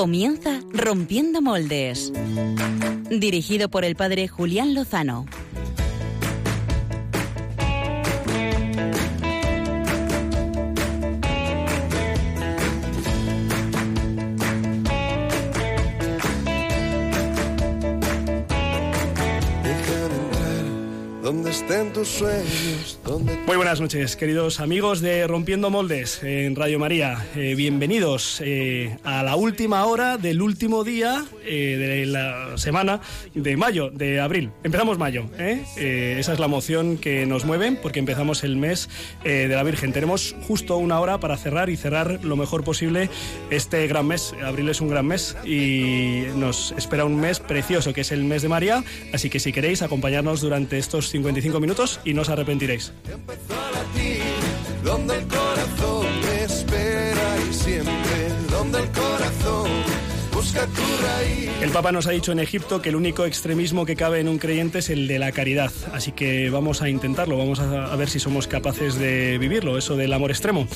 Comienza Rompiendo Moldes. Dirigido por el padre Julián Lozano. donde estén tus sueños. Muy buenas noches, queridos amigos de Rompiendo Moldes en Radio María. Eh, bienvenidos eh, a la última hora del último día eh, de la semana de mayo, de abril. Empezamos mayo, esa es la moción que nos mueve porque empezamos el mes de la Virgen. Tenemos justo una hora para cerrar y cerrar lo mejor posible este gran mes. Abril es un gran mes y nos espera un mes precioso que es el mes de María. Así que si queréis acompañarnos durante estos 55 minutos y no os arrepentiréis. donde el corazón espera y siempre, donde el corazón el Papa nos ha dicho en Egipto que el único extremismo que cabe en un creyente es el de la caridad, así que vamos a intentarlo, vamos a, ver si somos capaces de vivirlo, eso del amor extremo.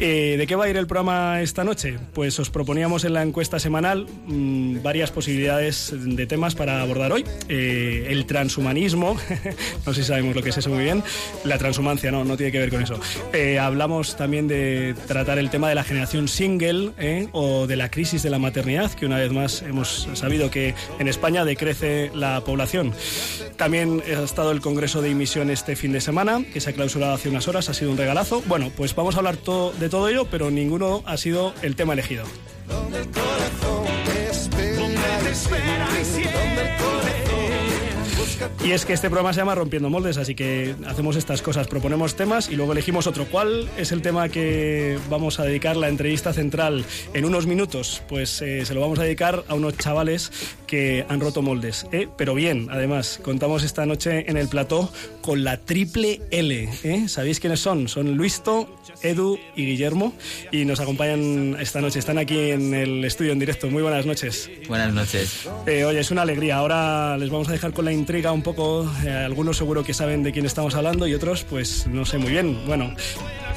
Eh, ¿De qué va a ir el programa esta noche? Pues os proponíamos en la encuesta semanal mm, varias posibilidades de temas para abordar hoy. Eh, el transhumanismo, no sé si sabemos lo que es eso muy bien, la transhumancia no, no tiene que ver con eso. Eh, hablamos también de tratar el tema de la generación single o de la crisis de la maternidad, que una vez más hemos sabido que en España decrece la población. También ha estado el Congreso de Emisión este fin de semana, que se ha clausurado hace unas horas, ha sido un regalazo. Bueno, pues vamos a hablar de todo ello, pero ninguno ha sido el tema elegido. Y es que este programa se llama Rompiendo Moldes, así que hacemos estas cosas, proponemos temas y luego elegimos otro. ¿Cuál es el tema que vamos a dedicar la entrevista central en unos minutos? Pues eh, se lo vamos a dedicar a unos chavales que han roto moldes, ¿eh? pero bien, además, contamos esta noche en el plató con la triple L. ¿eh? ¿Sabéis quiénes son? Son Luisto, Edu y Guillermo y nos acompañan esta noche. Están aquí en el estudio en directo. Muy buenas noches. Buenas noches. oye, es una alegría. Ahora les vamos a dejar con la intriga un poco, eh, algunos seguro que saben de quién estamos hablando y otros pues no sé muy bien. Bueno,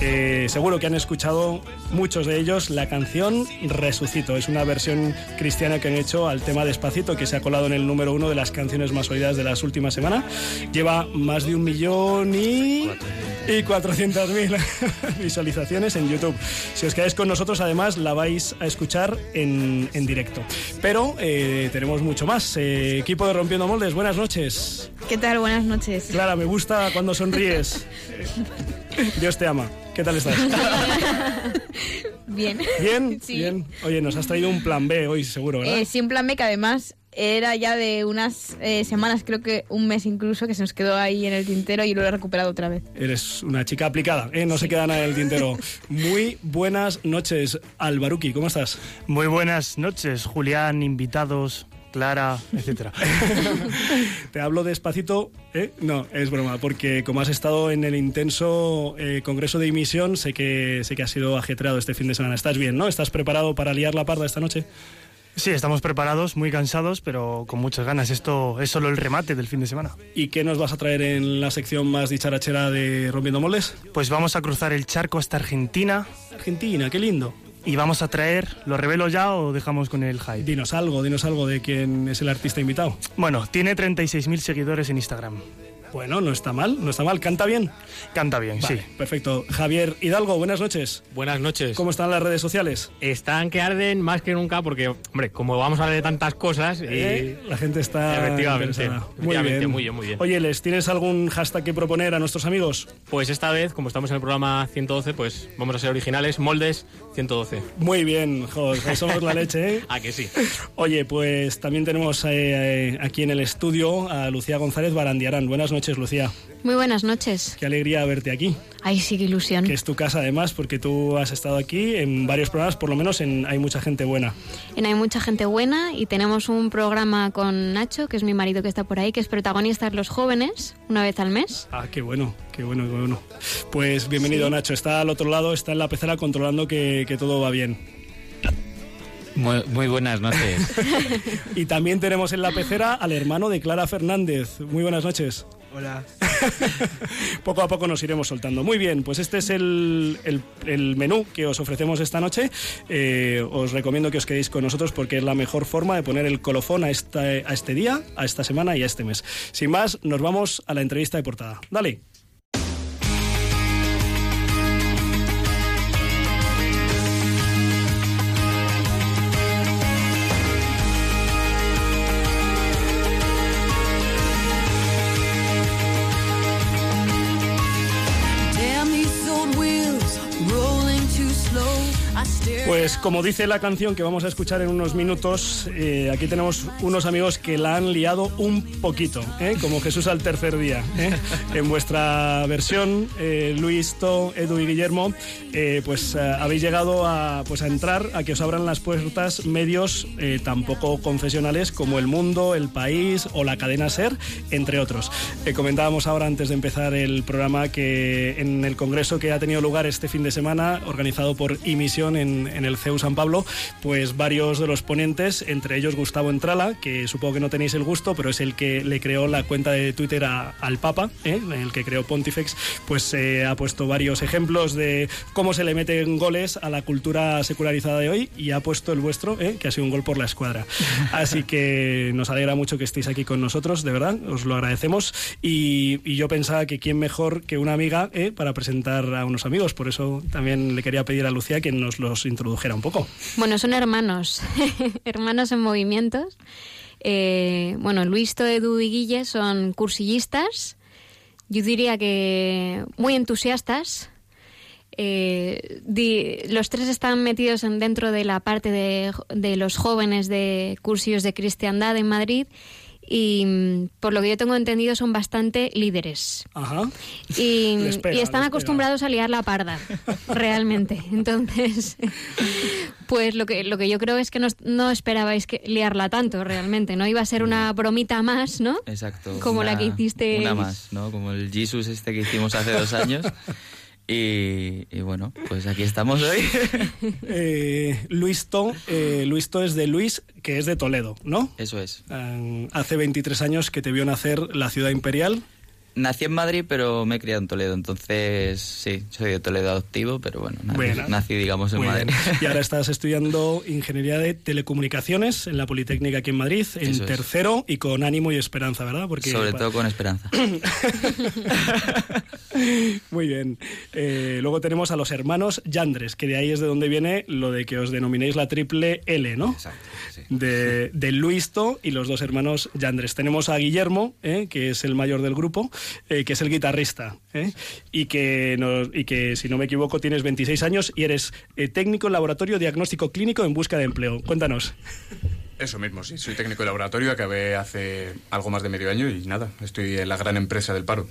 eh, seguro que han escuchado muchos de ellos la canción Resucito. Es una versión cristiana que han hecho al tema Despacito, que se ha colado en el número uno de las canciones más oídas de las últimas semanas. Lleva más de un millón y y 400.000 visualizaciones en YouTube. Si os quedáis con nosotros, además, la vais a escuchar en, en directo. Pero eh, tenemos mucho más. Eh, equipo de Rompiendo Moldes, buenas noches. ¿Qué tal? Buenas noches. Clara, me gusta cuando sonríes. Dios te ama. ¿Qué tal estás? Bien. ¿Bien? Bien. Oye, nos has traído un plan B hoy, seguro, ¿verdad? Eh, sí, un plan B que además era ya de unas eh, semanas, creo que un mes incluso, que se nos quedó ahí en el tintero y lo he recuperado otra vez. Eres una chica aplicada, ¿eh? no se queda nada en el tintero. Muy buenas noches, Albaruki, ¿cómo estás? Muy buenas noches, Julián, invitados, Clara, etcétera. Te hablo despacito, ¿eh? No, es broma, porque como has estado en el intenso eh, congreso de emisión, sé que sé que has sido ajetreado este fin de semana. ¿Estás bien, no? ¿Estás preparado para liar la parda esta noche? Sí, estamos preparados, muy cansados, pero con muchas ganas. Esto es solo el remate del fin de semana. ¿Y qué nos vas a traer en la sección más dicharachera de Rompiendo Moldes? Pues vamos a cruzar el charco hasta Argentina. Argentina, qué lindo. Y vamos a traer, ¿lo revelo ya o dejamos con el hype? Dinos algo, dinos algo de quién es el artista invitado. Bueno, tiene 36.000 seguidores en Instagram. Bueno, no está mal, no está mal. ¿Canta bien? Canta bien, sí. Perfecto. Javier Hidalgo, buenas noches. Buenas noches. ¿Cómo están las redes sociales? Están que arden más que nunca porque, hombre, como vamos a hablar de tantas cosas... Eh, la gente está... Efectivamente. Muy, bien. muy bien, muy bien. Oye, ¿les tienes algún hashtag que proponer a nuestros amigos? Pues esta vez, como estamos en el programa 112, pues vamos a ser originales. Moldes 112. Muy bien, joder, somos la leche, ¿eh? ah, que sí. Oye, pues también tenemos eh, eh, aquí en el estudio a Lucía González Barandiarán. Buenas noches, Lucía. Muy buenas noches. Qué alegría verte aquí. Ay, sí, qué ilusión. Que es tu casa además, porque tú has estado aquí en varios programas, por lo menos en Hay mucha gente buena. En Hay mucha gente buena y tenemos un programa con Nacho, que es mi marido que está por ahí, que es protagonista de Los Jóvenes, una vez al mes. Ah, qué bueno, qué bueno, qué bueno. Pues bienvenido Nacho, está al otro lado, está en la pecera controlando que, que todo va bien. Muy, buenas noches. y también tenemos en la pecera al hermano de Clara Fernández. Muy buenas noches. Hola. poco a poco nos iremos soltando. Muy bien, pues este es el, el- menú que os ofrecemos esta noche. Eh, os recomiendo que os quedéis con nosotros porque es la mejor forma de poner el colofón a, esta, a este día, a esta semana y a este mes. Sin más, nos vamos a la entrevista de portada. Dale. Pues como dice la canción que vamos a escuchar en unos minutos, eh, aquí tenemos unos amigos que la han liado un poquito, ¿eh? como Jesús al tercer día. ¿eh? En vuestra versión, eh, Luis, To, Edu y Guillermo, eh, pues eh, habéis llegado a, pues, a entrar, a que os abran las puertas medios eh, tan poco confesionales como El Mundo, El País o la cadena Ser, entre otros. Comentábamos ahora antes de empezar el programa que en el congreso que ha tenido lugar este fin de semana, organizado por Imisión en, en el CEU San Pablo, pues varios de los ponentes, entre ellos Gustavo Entrala, que supongo que no tenéis el gusto, pero es el que le creó la cuenta de Twitter a- al Papa, ¿eh? el que creó Pontifex, pues eh, ha puesto varios ejemplos de cómo se le meten goles a la cultura secularizada de hoy y ha puesto el vuestro, ¿eh? que ha sido un gol por la escuadra. Así que nos alegra mucho que estéis aquí con nosotros, de verdad, os lo agradecemos. Y, y yo pensaba que quién mejor que una amiga ¿eh? para presentar a unos amigos, por eso también le quería pedir a Lucía que nos los introdujera un poco. Bueno, son hermanos, hermanos en movimientos. Eh, bueno, Luis, To, Edu y Guille son cursillistas, yo diría que muy entusiastas. Eh, los tres están metidos en- dentro de la parte de los jóvenes de cursillos de cristiandad en Madrid y mm, por lo que yo tengo entendido son bastante líderes. Ajá. Y, pega, y están acostumbrados a liar la parda, realmente. Entonces, pues lo que, lo que yo creo es que no, no esperabais que liarla tanto, realmente. No iba a ser una bromita más, ¿no? Exacto. Como la una- que hiciste- Una más, ¿no? Como el Jesus este que hicimos hace dos años. Y, y bueno, pues aquí estamos hoy. Eh, Luis To, eh, Luis To es de Luis, que es de Toledo, ¿no? Eso es. Eh, hace 23 años que te vio nacer la ciudad imperial. Nací en Madrid, pero me he criado en Toledo. Entonces, sí, soy de Toledo adoptivo, pero bueno, nací, nací, digamos, en Madrid. bien. Y ahora estás estudiando Ingeniería de Telecomunicaciones en la Politécnica aquí en Madrid, en Eso es. tercero y con ánimo y esperanza, ¿verdad? Porque Sobre todo con esperanza. Muy bien. Eh, luego tenemos a los hermanos Yandres, que de ahí es de donde viene lo de que os denominéis la triple L, ¿no? Exacto, sí. De, de Luisto y los dos hermanos Yandres. Tenemos a Guillermo, eh, que es el mayor del grupo, eh, que es el guitarrista, eh, y, que nos- y que, si no me equivoco, tienes 26 años y eres técnico en laboratorio diagnóstico clínico en busca de empleo. Cuéntanos. Eso mismo, sí. Soy técnico de laboratorio, acabé hace algo más de medio año y nada, estoy en la gran empresa del paro.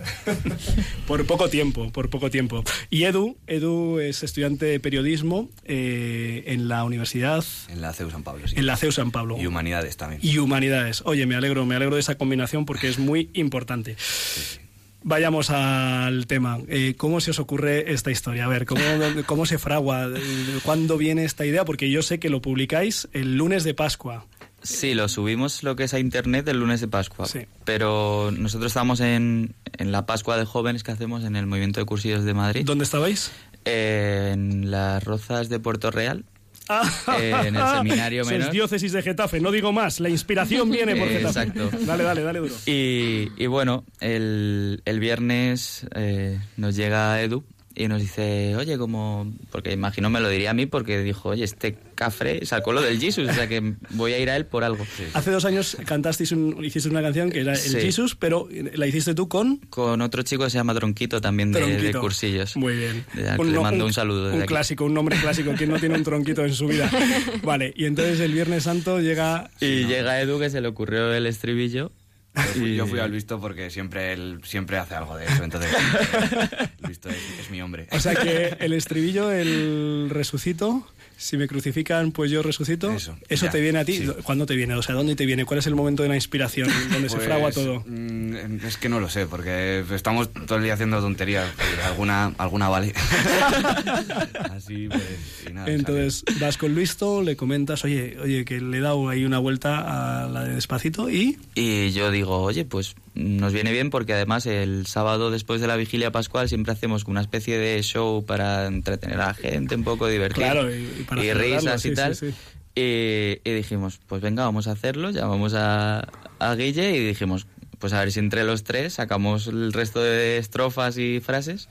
Por poco tiempo, por poco tiempo. Y Edu, Edu es estudiante de periodismo eh, en la universidad, En la CEU San Pablo, sí. en la CEU San Pablo. Y humanidades también. y humanidades. Oye, me alegro, me alegro de esa combinación porque es muy importante. Vayamos al tema. Eh, ¿Cómo se os ocurre esta historia? A ver, ¿cómo, ¿cómo se fragua? ¿Cuándo viene esta idea? Porque yo sé que lo publicáis el lunes de Pascua. Sí, lo subimos lo que es a internet el lunes de Pascua. Sí. Pero nosotros estamos en, en la Pascua de jóvenes que hacemos en el Movimiento de Cursillos de Madrid. ¿Dónde estabais? Eh, en las Rozas de Puerto Real. Ah, Eh, en el seminario Eso es menor. diócesis de Getafe, no digo más. La inspiración viene por Getafe. exacto. Dale, dale, dale duro. Y, y bueno, el, el viernes eh, nos llega Edu y nos dice, oye, como... Porque imagino me lo diría a mí porque dijo, oye, este cafre sacó lo del Jesus, o sea que voy a ir a él por algo. Hace dos años cantasteis, un, hiciste una canción que era el Sí. Jesus, pero la hiciste tú con... Con otro chico que se llama Tronquito también de, de cursillos. Muy bien. De- que le mando un, saludo desde Un aquí. clásico, un nombre clásico. ¿Quién no tiene un tronquito en su vida? Vale, y entonces el Viernes Santo llega... Y llega Edu que se le ocurrió el estribillo. Yo fui, Y- yo fui al visto porque siempre él siempre hace algo de eso, entonces visto es, es mi hombre. O sea que el estribillo, el resucito, si me crucifican, pues yo resucito. Eso, Eso ya, te viene a ti. sí. ¿Cuándo te viene? O sea, ¿dónde te viene? ¿Cuál es el momento de la inspiración? ¿Dónde se Pues, fragua todo? mm, Es que no lo sé, porque estamos todo el día haciendo tonterías. alguna, alguna vale. Así pues, y nada, Entonces vas con Luisto, le comentas, oye, oye, que le he dado ahí una vuelta a la de despacito y... Y yo digo, oye, pues nos viene bien porque además el sábado después de la vigilia pascual siempre hacemos una especie de show para entretener a la gente, un poco divertir. Claro, y- y para y celebrarlo, risas sí, y tal. sí. Y, y dijimos, pues venga, vamos a hacerlo, llamamos a, a Guille y dijimos, pues a ver si entre los tres sacamos el resto de estrofas y frases.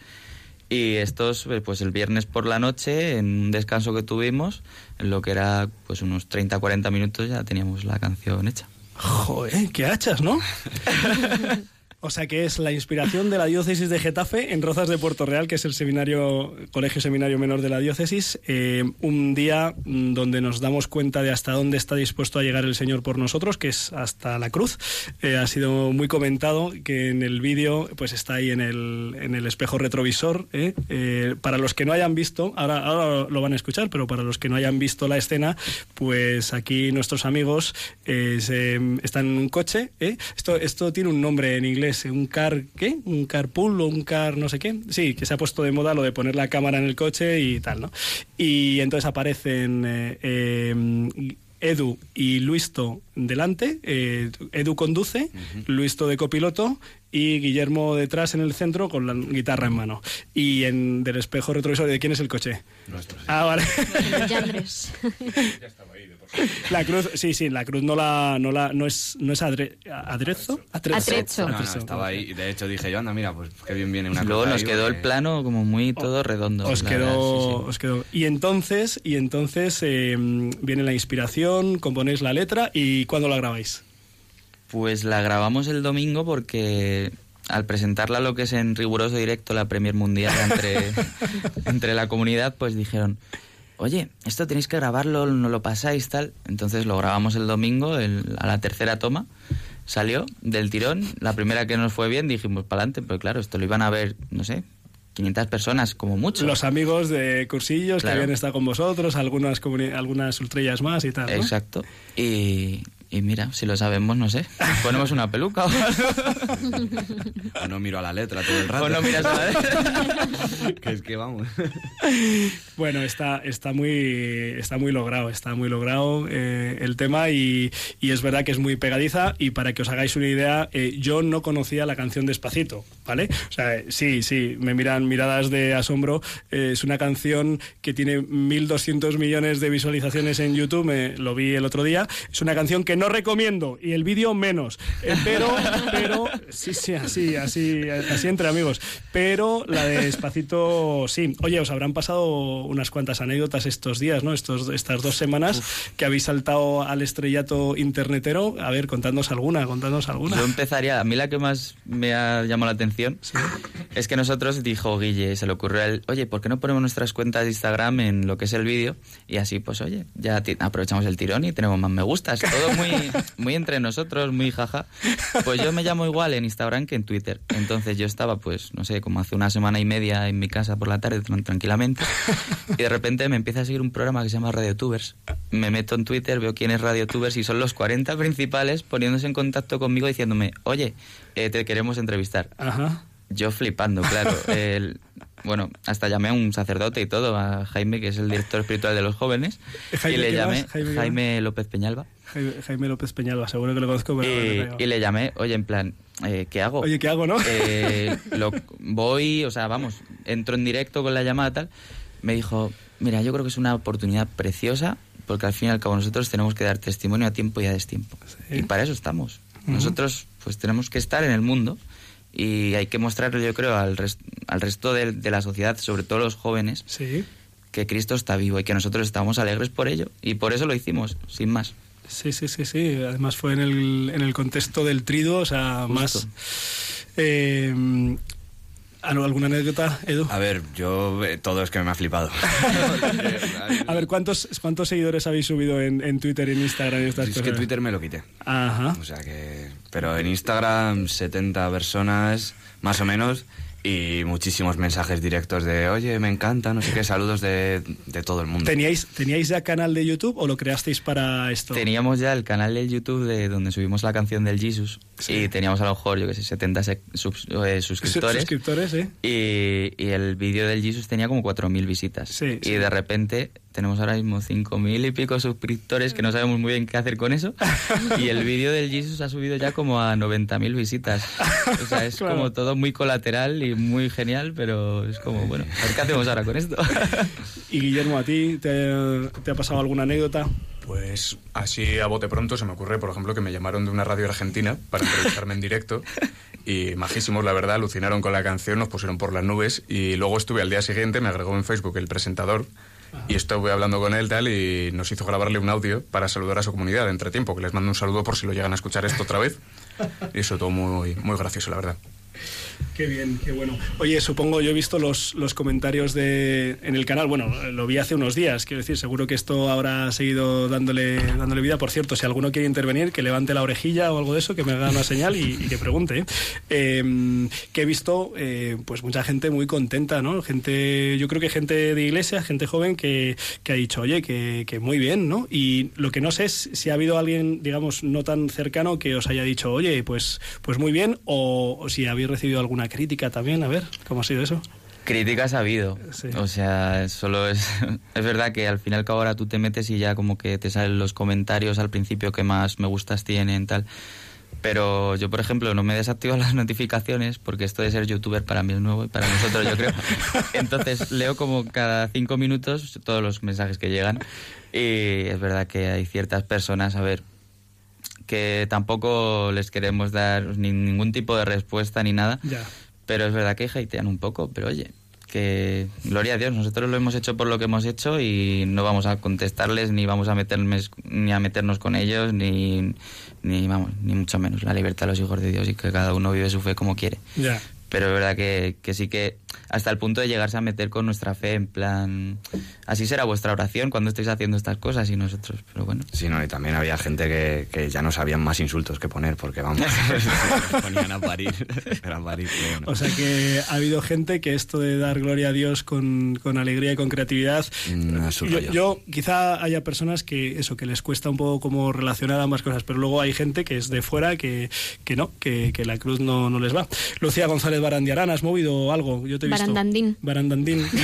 Y estos, eh, pues el viernes por la noche, en un descanso que tuvimos, en lo que era pues unos 30-40 minutos ya teníamos la canción hecha. Joder, qué hachas, ¿no? O sea que es la inspiración de la diócesis de Getafe en Rozas de Puerto Real, que es el seminario, colegio seminario menor de la diócesis, eh, un día mm, donde nos damos cuenta de hasta dónde está dispuesto a llegar el Señor por nosotros, que es hasta la cruz. Eh, ha sido muy comentado que en el vídeo, pues está ahí en el, en el espejo retrovisor. ¿eh? Eh, para los que no hayan visto, ahora, ahora lo van a escuchar, pero para los que no hayan visto la escena, pues aquí nuestros amigos eh, se- están en un coche. ¿eh? Esto, esto tiene un nombre en inglés, un car, ¿qué? Un carpool o un car no sé qué. Sí, que se ha puesto de moda lo de poner la cámara en el coche y tal, ¿no? Y entonces aparecen eh, eh, Edu y Luisto delante, eh, Edu conduce, Luisto de copiloto y Guillermo detrás en el centro con la guitarra en mano. Y en del espejo retrovisor, ¿de quién es el coche? Nuestro. Ah, vale. Yandres. La cruz, sí, sí, la cruz no la, no la, no es, no es adre- adrezo, Atrezo. No, no, estaba ahí. De hecho dije yo, anda, mira, pues qué bien viene una Luego cruz nos ahí, quedó el plano como muy todo redondo. Os quedó, verdad, sí, sí. os quedó. Y entonces, y entonces eh, viene la inspiración, componéis la letra y ¿cuándo la grabáis? Pues la grabamos el domingo porque al presentarla lo que es en riguroso directo la Premier Mundial entre, entre la comunidad, pues dijeron, oye, esto tenéis que grabarlo, no lo pasáis, tal. Entonces lo grabamos el domingo el- a la tercera toma. Salió del tirón, la primera que nos fue bien dijimos para adelante, pero claro, esto lo iban a ver, no sé, 500 personas como mucho. Los amigos de cursillos Claro. que habían estado con vosotros, algunas, algunas ultrellas más y tal. ¿no? Exacto. Y, y mira, si lo sabemos, no sé, ponemos una peluca o O no miro a la letra todo el rato. O no miras a la letra. que es que vamos. Bueno, está, está, muy, está muy logrado, está muy logrado eh, el tema y, y es verdad que es muy pegadiza y para que os hagáis una idea, eh, yo no conocía la canción Despacito, ¿vale? O sea, sí, sí, me miran miradas de asombro, eh, es una canción que tiene 1.200 millones de visualizaciones en YouTube, me, lo vi el otro día, es una canción que no recomiendo y el vídeo menos, Eh, pero, pero, sí, sí, así, así, así entre amigos, pero la de Despacito, sí. Oye, os habrán pasado unas cuantas anécdotas estos días, ¿no? Estos, estas dos semanas que habéis saltado al estrellato internetero. A ver, contadnos alguna, contadnos alguna. Yo empezaría, a mí la que más me ha llamado la atención es que nosotros dijo Guille, se le ocurrió a él, oye, ¿por qué no ponemos nuestras cuentas de Instagram en lo que es el vídeo? Y así, pues oye, ya aprovechamos el tirón y tenemos más me gustas. Todo muy, muy entre nosotros, muy jaja. Pues yo me llamo igual en Instagram que en Twitter. Entonces yo estaba, pues, no sé, como hace una semana y media en mi casa por la tarde, tran- tranquilamente. Y de repente me empieza a seguir un programa que se llama RadioTubers. Me meto en Twitter, veo quién es RadioTubers y son los 40 principales poniéndose en contacto conmigo diciéndome, oye, eh, te queremos entrevistar. Ajá. Yo flipando, claro. El- bueno, hasta llamé a un sacerdote y todo, a Jaime, que es el director espiritual de los jóvenes, Jaime, y le ¿qué llamé más? Jaime, Jaime, ¿qué López Peñalba. Jaime, Jaime López Peñalba, seguro que lo conozco. Pero Y, le caigo. y le llamé, oye, en plan, eh, ¿qué hago? Oye, ¿qué hago, no? Eh, lo- voy, o sea, vamos, entro en directo con la llamada tal. Me dijo, mira, yo creo que es una oportunidad preciosa porque al fin y al cabo nosotros tenemos que dar testimonio a tiempo y a destiempo. Y para eso estamos. Nosotros pues tenemos que estar en el mundo y hay que mostrarle, yo creo, al, res- al resto de, de la sociedad, sobre todo los jóvenes, Sí. que Cristo está vivo y que nosotros estamos alegres por ello. Y por eso lo hicimos, sin más. Sí, sí, sí, sí. Además fue en el, en el contexto del trido, o sea, más... Eh, ¿Alguna anécdota, Edu? A ver, yo eh, todo es que me ha flipado. A ver, ¿cuántos, cuántos seguidores habéis subido en, en Twitter y en Instagram y estas es que cosas? Twitter me lo quité. Ajá. O sea que. Pero en Instagram, 70 personas, más o menos, y muchísimos mensajes directos de, oye, me encanta, no sé qué, saludos de, de todo el mundo. ¿Teníais, ¿Teníais ya canal de YouTube o lo creasteis para esto? Teníamos ya el canal de YouTube de donde subimos la canción del Jesus y teníamos a lo mejor, yo que sé, 70 sec- subs- eh, suscriptores. Suscriptores, ¿eh? Y, y el vídeo del Jesus tenía como 4.000 visitas. Sí, y sí. de repente tenemos ahora mismo 5.000 y pico suscriptores que no sabemos muy bien qué hacer con eso. Y el vídeo del Jesus ha subido ya como a 90.000 visitas. O sea, es Claro. como todo muy colateral y muy genial, pero es como, bueno, a ver qué hacemos ahora con esto. Y Guillermo, ¿a ti te, te ha pasado alguna anécdota? Pues así a bote pronto se me ocurre, por ejemplo, que me llamaron de una radio argentina para entrevistarme en directo y majísimos, la verdad, alucinaron con la canción, nos pusieron por las nubes y luego estuve al día siguiente, me agregó en Facebook el presentador y estuve hablando con él tal y nos hizo grabarle un audio para saludar a su comunidad de entretiempo, que les mando un saludo por si lo llegan a escuchar esto otra vez y eso todo muy, muy gracioso, la verdad. Qué bien, qué bueno. Oye, supongo, yo he visto los, los comentarios de, en el canal, bueno, lo vi hace unos días, quiero decir, seguro que esto habrá seguido dándole, dándole vida. Por cierto, si alguno quiere intervenir, que levante la orejilla o algo de eso, que me haga una señal y, y que pregunte. Eh, que he visto, eh, pues mucha gente muy contenta, ¿no? Gente, yo creo que gente de iglesia, gente joven que, que ha dicho, oye, que, que muy bien, ¿no? Y lo que no sé es si ha habido alguien, digamos, no tan cercano que os haya dicho, oye, pues, pues muy bien, o, o si habéis recibido alguna crítica también, a ver, ¿cómo ha sido eso? Críticas ha habido. Sí. O sea, solo es. Es verdad que al final que ahora tú te metes y ya como que te salen los comentarios al principio que más me gustas tienen, tal. Pero yo, por ejemplo, no me desactivo las notificaciones porque esto de ser youtuber para mí es nuevo y para nosotros, yo creo. Entonces leo como cada cinco minutos todos los mensajes que llegan. Y es verdad que hay ciertas personas, a ver, que tampoco les queremos dar ni ningún tipo de respuesta ni nada. Ya. Pero es verdad que hatean un poco, pero oye, que gloria a Dios, nosotros lo hemos hecho por lo que hemos hecho y no vamos a contestarles ni vamos a meternos ni a meternos con ellos ni ni vamos, ni mucho menos la libertad de los hijos de Dios y que cada uno vive su fe como quiere. Ya. Pero es verdad que, que sí que hasta el punto de llegarse a meter con nuestra fe en plan así será vuestra oración cuando estéis haciendo estas cosas y nosotros, pero bueno. Sí, no, y también había gente que, que ya no sabían más insultos que poner, porque vamos, se ponían a parir, era parir, bueno. O sea que ha habido gente que esto de dar gloria a Dios con, con alegría y con creatividad. No es su yo, yo- quizá haya personas que eso, que les cuesta un poco como relacionar ambas cosas, pero luego hay gente que es de fuera que, que no, que, que la cruz no, no les va. Lucía González Barandiarán, ¿has movido algo? Yo te he visto. Barandandín. Barandandín.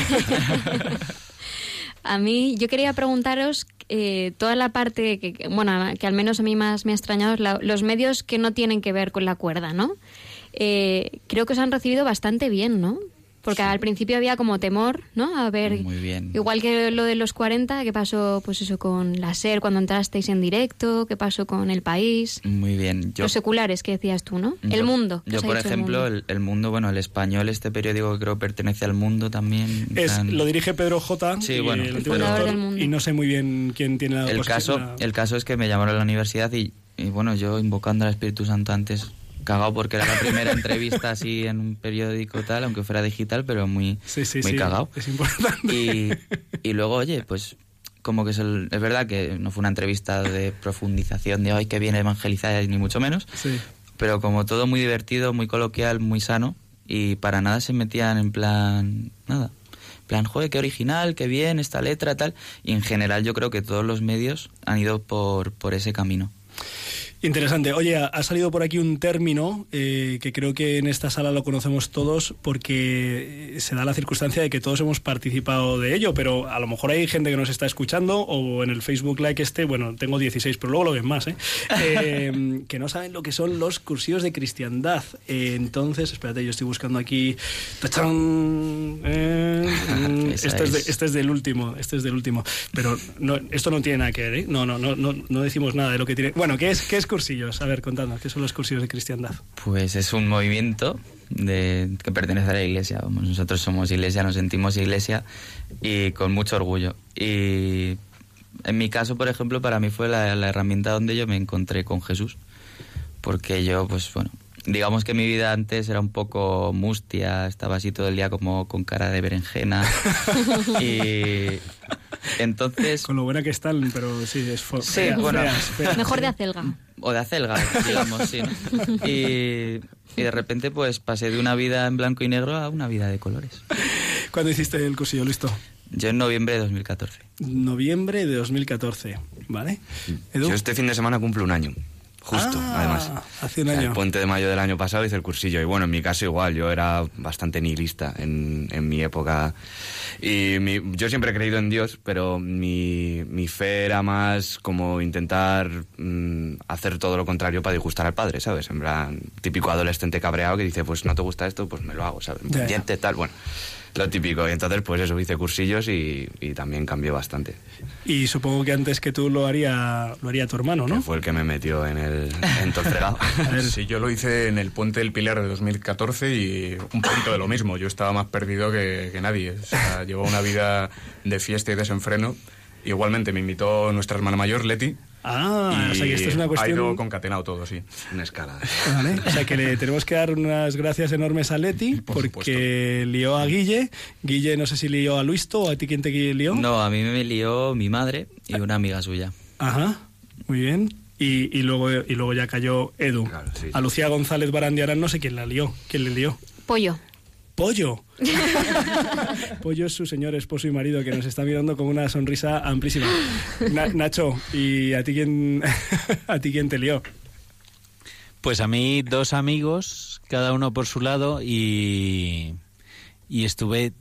A mí, yo quería preguntaros eh, toda la parte que, bueno, que al menos a mí más me ha extrañado, es la- los medios que no tienen que ver con la cuerda, ¿no? Eh, creo que os han recibido bastante bien, ¿no? Porque al principio había como temor, ¿no? A ver, Muy bien. igual que lo de los 40, ¿qué pasó, pues eso, con la SER cuando entrasteis en directo? ¿Qué pasó con El País? Muy bien. Yo, los seculares que decías tú, ¿no? el mundo. ¿qué Yo, por dicho el ejemplo, mundo? el, el mundo, bueno, el español, este periódico que creo pertenece al mundo también. Es, lo dirige Pedro J. Sí, y bueno, el director, del Mundo. Y no sé muy bien quién tiene la el caso, la- el caso es que me llamaron a la universidad y, y, bueno, yo invocando al Espíritu Santo antes, cagado porque era la primera entrevista así en un periódico tal, aunque fuera digital, pero muy, Sí, sí, muy sí, cagado. Es importante. Y, y luego, oye, pues como que es, el- es verdad que no fue una entrevista de profundización de hoy que viene evangelizar, ni mucho menos, Sí. pero como todo muy divertido, muy coloquial, muy sano, y para nada se metían en plan, nada. En plan, joder, qué original, qué bien esta letra, tal. Y en general yo creo que todos los medios han ido por, por ese camino. Interesante. Oye, ha- salido por aquí un término eh, que creo que en esta sala lo conocemos todos porque se da la circunstancia de que todos hemos participado de ello, pero a lo mejor hay gente que nos está escuchando o en el Facebook like este, bueno, tengo 16, pero luego lo ven más, ¿eh? Eh, que no saben lo que son los cursillos de cristiandad. Eh, entonces, espérate, yo estoy buscando aquí... ¡Tachán! Eh, mm, este, es de- es. este es del último, este es del último. Pero no, esto no tiene nada que ver, ¿eh? No, no, no, no, no decimos nada de lo que tiene... Bueno, ¿qué es, qué es cursillos? A ver, contadnos, ¿qué son los cursillos de cristiandad? Pues es un movimiento de, que pertenece a la iglesia. Vamos, nosotros somos iglesia, nos sentimos iglesia y con mucho orgullo. Y en mi caso, por ejemplo, para mí fue la, la herramienta donde yo me encontré con Jesús. Porque yo, pues bueno, digamos que mi vida antes era un poco mustia, estaba así todo el día como con cara de berenjena. y entonces... Con lo buena que están, pero sí, es fo- Sí, feas, bueno. feas, feas. Mejor de acelga. o de acelga, digamos, sí. ¿no? Y, y de repente pues pasé de una vida en blanco y negro a una vida de colores. ¿Cuándo hiciste el cursillo? Listo. Yo en noviembre de 2014. Noviembre de 2014, ¿vale? Edu, Yo este fin de semana cumplo un año. Justo, Ah, además. hace un O sea, año. El puente de mayo del año pasado hice el cursillo y bueno, en mi caso igual, yo era bastante nihilista en, en mi época. Y mi- yo siempre he creído en Dios, pero mi, mi fe era más como intentar mm, hacer todo lo contrario para disgustar al padre, ¿sabes? En plan, típico adolescente cabreado que dice, pues no te gusta esto, pues me lo hago, ¿sabes? Ya. Pendiente, tal, bueno. Lo típico. Y entonces, pues eso, hice cursillos y, y también cambió bastante. Y supongo que antes que tú lo haría, lo haría tu hermano, ¿no? Que fue el que me metió en el en. Sí, yo lo hice en el Puente del Pilar de 2014 y un poquito de lo mismo. Yo estaba más perdido que, que nadie. O sea, llevaba una vida de fiesta y desenfreno. Igualmente me invitó nuestra hermana mayor, Leti. Ah, y o sea que esto es una Ha cuestión... ido concatenado todo, sí. Una escala. Vale, O sea que le tenemos que dar unas gracias enormes a Leti porque lió a Guille. Guille no sé si lió a Luisto o a ti quién te lió. No, a mí me lió mi madre y una amiga suya. Ajá, muy bien. Y, y luego, y luego ya cayó Edu. A Lucía González Barandiarán no sé quién la lió. ¿Quién le lió? Pollo. Pollo. Pollo es su señor esposo y marido que nos está mirando con una sonrisa amplísima. Na- Nacho, ¿y a ti quién, a ti quién te lió? Pues a mí dos amigos, cada uno por su lado, y, y estuve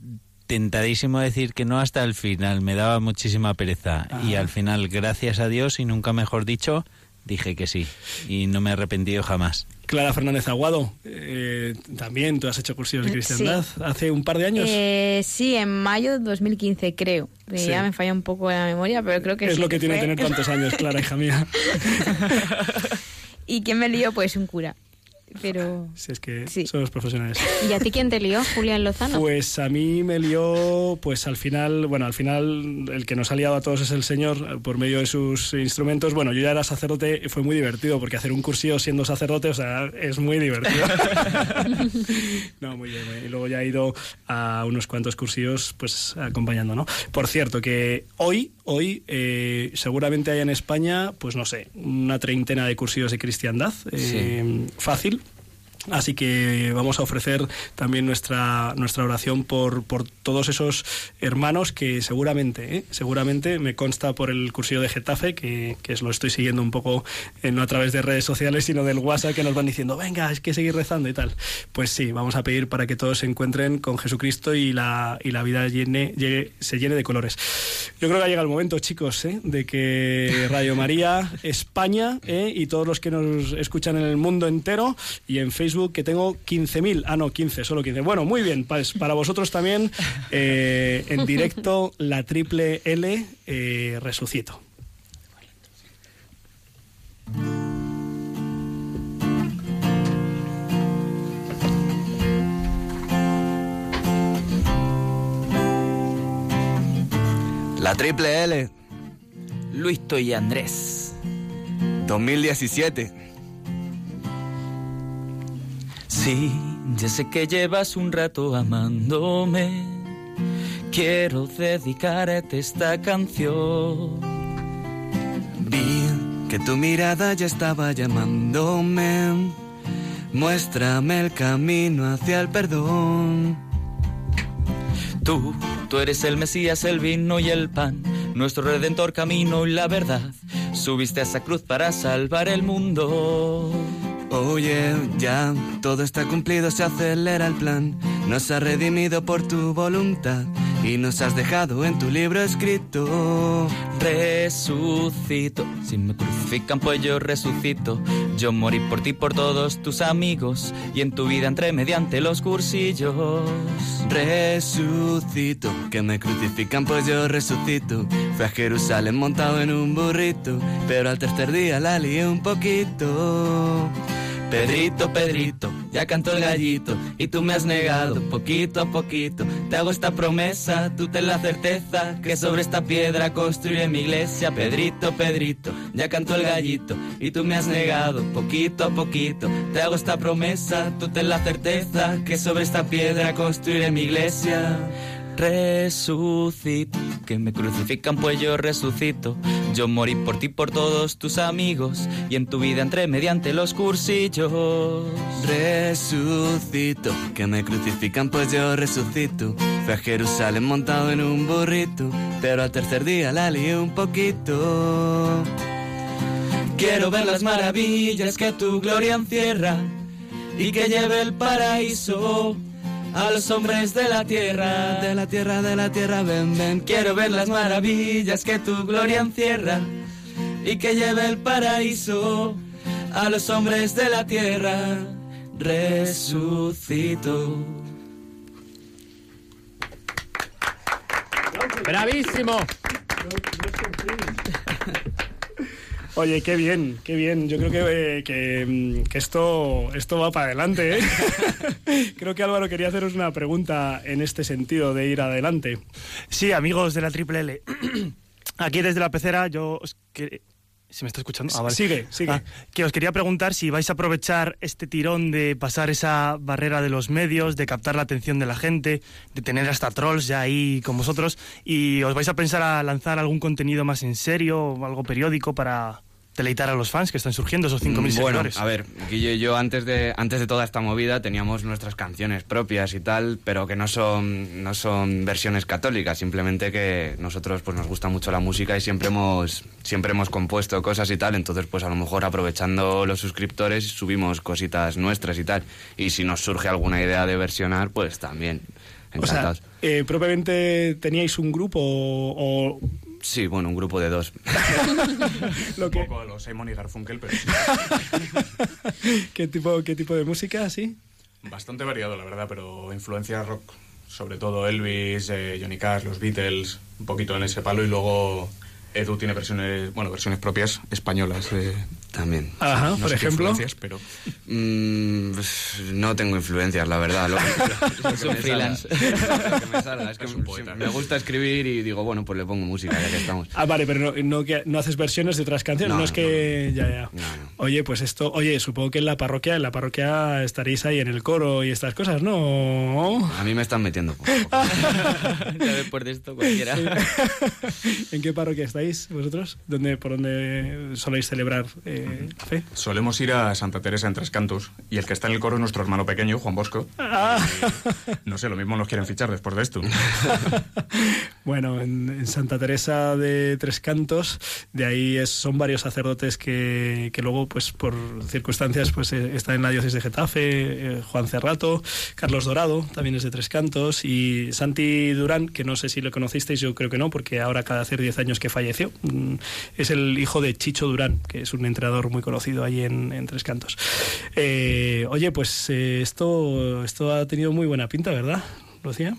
tentadísimo a decir que no hasta el final, me daba muchísima pereza. Y al final, gracias a Dios, y nunca mejor dicho, dije que sí. Y no me he arrepentido jamás. Clara Fernández Aguado, eh, también tú has hecho cursillos de cristiandad hace un par de años. Eh, sí, en mayo de 2015, creo. Eh, Sí. Ya me falla un poco la memoria, pero creo que es sí lo que tiene fue. tener tantos años, Clara, hija mía. ¿Y quién me lió? Pues un cura. Pero... Si es que son los profesionales. ¿Y a ti quién te lió? Julián Lozano. Pues a mí me lió, pues al final, bueno, al final el que nos ha liado a todos es el Señor por medio de sus instrumentos. Bueno, yo ya era sacerdote y fue muy divertido porque hacer un cursillo siendo sacerdote, o sea, es muy divertido. no, muy bien, muy bien. Y luego ya he ido a unos cuantos cursillos, pues acompañando, ¿no? Por cierto, que hoy, hoy eh, seguramente hay en España, pues no sé, una treintena de cursillos de cristiandad, eh, fácil. Así que vamos a ofrecer también nuestra, nuestra oración por, por todos esos hermanos que seguramente, ¿eh? seguramente me consta por el cursillo de Getafe, que, que lo estoy siguiendo un poco, eh, no a través de redes sociales, sino del WhatsApp, que nos van diciendo, venga, es que seguir rezando y tal. Pues sí, vamos a pedir para que todos se encuentren con Jesucristo y la, y la vida llene, llegue- se llene de colores. Yo creo que ha llegado el momento, chicos, ¿eh? de que Radio María, España ¿eh? y todos los que nos escuchan en el mundo entero y en Facebook, que tengo 15.000, ah, no, 15, solo 15. Bueno, muy bien, pues para vosotros también, eh, en directo, la triple L eh, resucito. La triple L. Luisto y Andrés. 2017. Sí, ya sé que llevas un rato amándome. Quiero dedicarte esta canción. Vi que tu mirada ya estaba llamándome. Muéstrame el camino hacia el perdón. Tú, tú eres el Mesías, el vino y el pan, nuestro redentor camino y la verdad. Subiste a esa cruz para salvar el mundo. Oye, ya todo está cumplido, se acelera el plan. Nos has redimido por tu voluntad y nos has dejado en tu libro escrito. Resucito, si me crucifican pues yo resucito. Yo morí por ti, por todos tus amigos y en tu vida entré mediante los cursillos. Resucito, que me crucifican pues yo resucito. Fui a Jerusalén montado en un burrito, pero al tercer día la lié un poquito. Pedrito, Pedrito, ya cantó el gallito y tú me has negado poquito a poquito. Te hago esta promesa, tú ten la certeza que sobre esta piedra construiré mi iglesia. Pedrito, Pedrito, ya cantó el gallito y tú me has negado poquito a poquito. Te hago esta promesa, tú ten la certeza que sobre esta piedra construiré mi iglesia. Resucito, que me crucifican pues yo resucito. Yo morí por ti, por todos tus amigos y en tu vida entré mediante los cursillos. Resucito, que me crucifican pues yo resucito. Fui a Jerusalén montado en un burrito, pero al tercer día la lié un poquito. Quiero ver las maravillas que tu gloria encierra y que lleve el paraíso a los hombres de la tierra, de la tierra, de la tierra, ven, ven. Quiero ver las maravillas que tu gloria encierra y que lleve el paraíso a los hombres de la tierra. Resucito. ¡Bravísimo! Oye, qué bien, qué bien. Yo creo que, eh, que, mm, que esto, esto va para adelante. ¿eh? creo que Álvaro quería haceros una pregunta en este sentido de ir adelante. Sí, amigos de la Triple L. Aquí desde la pecera yo os que- ¿Se me está escuchando? Ah, vale. Sigue, sigue. Ah, que os quería preguntar si vais a aprovechar este tirón de pasar esa barrera de los medios, de captar la atención de la gente, de tener hasta trolls ya ahí con vosotros, y os vais a pensar a lanzar algún contenido más en serio, algo periódico para deleitar a los fans que están surgiendo, esos 5.000 Mm, Bueno, seguidores. a ver, Guille y yo antes de, antes de toda esta movida teníamos nuestras canciones propias y tal, pero que no son, no son versiones católicas, simplemente que nosotros pues nos gusta mucho la música y siempre hemos, siempre hemos compuesto cosas y tal, entonces pues a lo mejor aprovechando los suscriptores subimos cositas nuestras y tal, y si nos surge alguna idea de versionar, pues también, O sea, encantados. eh, propiamente teníais un grupo o... o Sí, bueno, un grupo de dos. lo que, Un poco a los Simon y Garfunkel, pero sí. ¿qué, tipo, ¿Qué tipo de música, así? bastante variado, la verdad, pero influencia rock. Sobre todo Elvis, eh, Johnny Cash, los Beatles, un poquito en ese palo. Y luego Edu tiene versiones, bueno, versiones propias españolas. También. Ajá, no por ejemplo. pero Mm, pues, no tengo influencias, la verdad. Lo, lo- lo Es que un me freelance. salga. Que me salga. Es que Es un poeta. me gusta escribir y digo, bueno, pues le pongo música ya que estamos. Ah, vale, pero no, no, que- no haces versiones de otras canciones, no, No, es que... Ya, ya. No, no. Oye, pues esto... Oye, supongo que en la parroquia, en la parroquia estaréis ahí en el coro y estas cosas, ¿no? A mí me están metiendo. poco poco. Ya después de esto cualquiera. ¿En qué parroquia estáis vosotros? ¿Dónde, ¿Por dónde soléis celebrar eh, fe? solemos ir a Santa Teresa en Tres Cantos. Y el que está en el coro es nuestro hermano pequeño, Juan Bosco. Ah. No sé, lo mismo nos quieren fichar después de esto. Bueno, en, en Santa Teresa de Tres Cantos, de ahí es- son varios sacerdotes que, que luego, pues por circunstancias, pues eh, están en la diócesis de Getafe, eh, Juan Cerrato, Carlos Dorado, también es de Tres Cantos, y Santi Durán, que no sé si lo conocisteis, yo creo que no, porque ahora cada hace 10 años que mm, es el hijo de Chicho Durán, que es un entrenador muy conocido ahí en, Tres Cantos. Eh, oye, pues eh, esto, esto ha tenido muy buena pinta, ¿verdad, Lucía?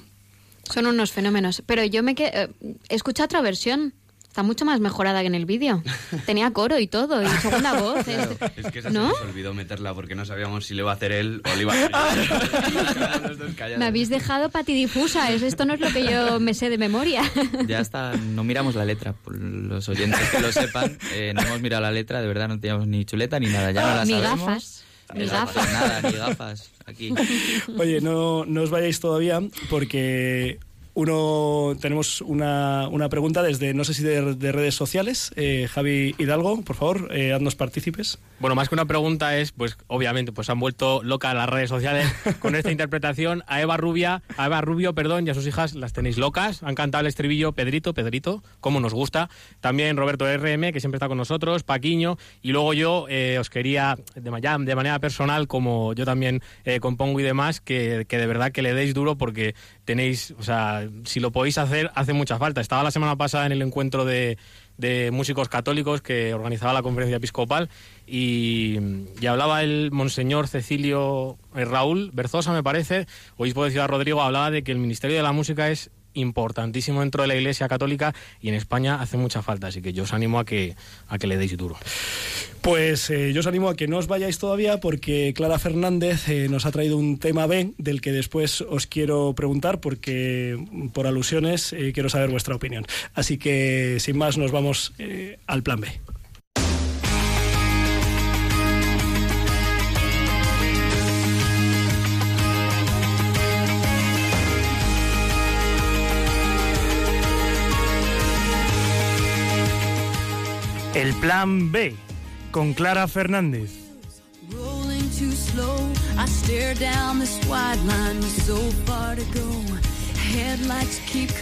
Son unos fenómenos. Pero yo me que eh, he escuchado otra versión. Está mucho más mejorada que en el vídeo. Tenía coro y todo, y segunda voz. Claro, este- es que esa ¿No? se nos olvidó meterla porque no sabíamos si le iba a hacer él o le iba a hacer. Me habéis dejado patidifusa. es- Esto no es lo que yo me sé de memoria. Ya está, no miramos la letra. Por los oyentes que lo sepan, eh, no hemos mirado la letra, de verdad no teníamos ni chuleta ni nada, ya no la ni sabemos. gafas. Ni gafas. Nada, ni gafas. Aquí. Oye, no, no os vayáis todavía porque uno tenemos una, una pregunta desde, no sé si de, de redes sociales. Eh, Javi Hidalgo, por favor, eh, haznos partícipes. Bueno, más que una pregunta es, pues obviamente, pues han vuelto locas las redes sociales con esta interpretación. A Eva Rubia, a Eva Rubio, perdón, y a sus hijas las tenéis locas. Han cantado el estribillo Pedrito, Pedrito, como nos gusta. También Roberto RM, que siempre está con nosotros, Paquiño. Y luego yo eh, os quería, de, de manera personal, como yo también eh, compongo y demás, que, que de verdad que le deis duro porque tenéis, o sea, si lo podéis hacer, hace mucha falta. Estaba la semana pasada en el encuentro de, de músicos católicos que organizaba la conferencia episcopal y, y hablaba el monseñor Cecilio eh, Raúl Berzosa, me parece, obispo de Ciudad Rodrigo, hablaba de que el Ministerio de la Música es importantísimo dentro de la Iglesia Católica y en España hace mucha falta, así que yo os animo a que, a que le deis duro. Pues eh, yo os animo a que no os vayáis todavía porque Clara Fernández eh, nos ha traído un tema B del que después os quiero preguntar porque por alusiones eh, quiero saber vuestra opinión. Así que sin más nos vamos al plan B. El plan B con Clara Fernández.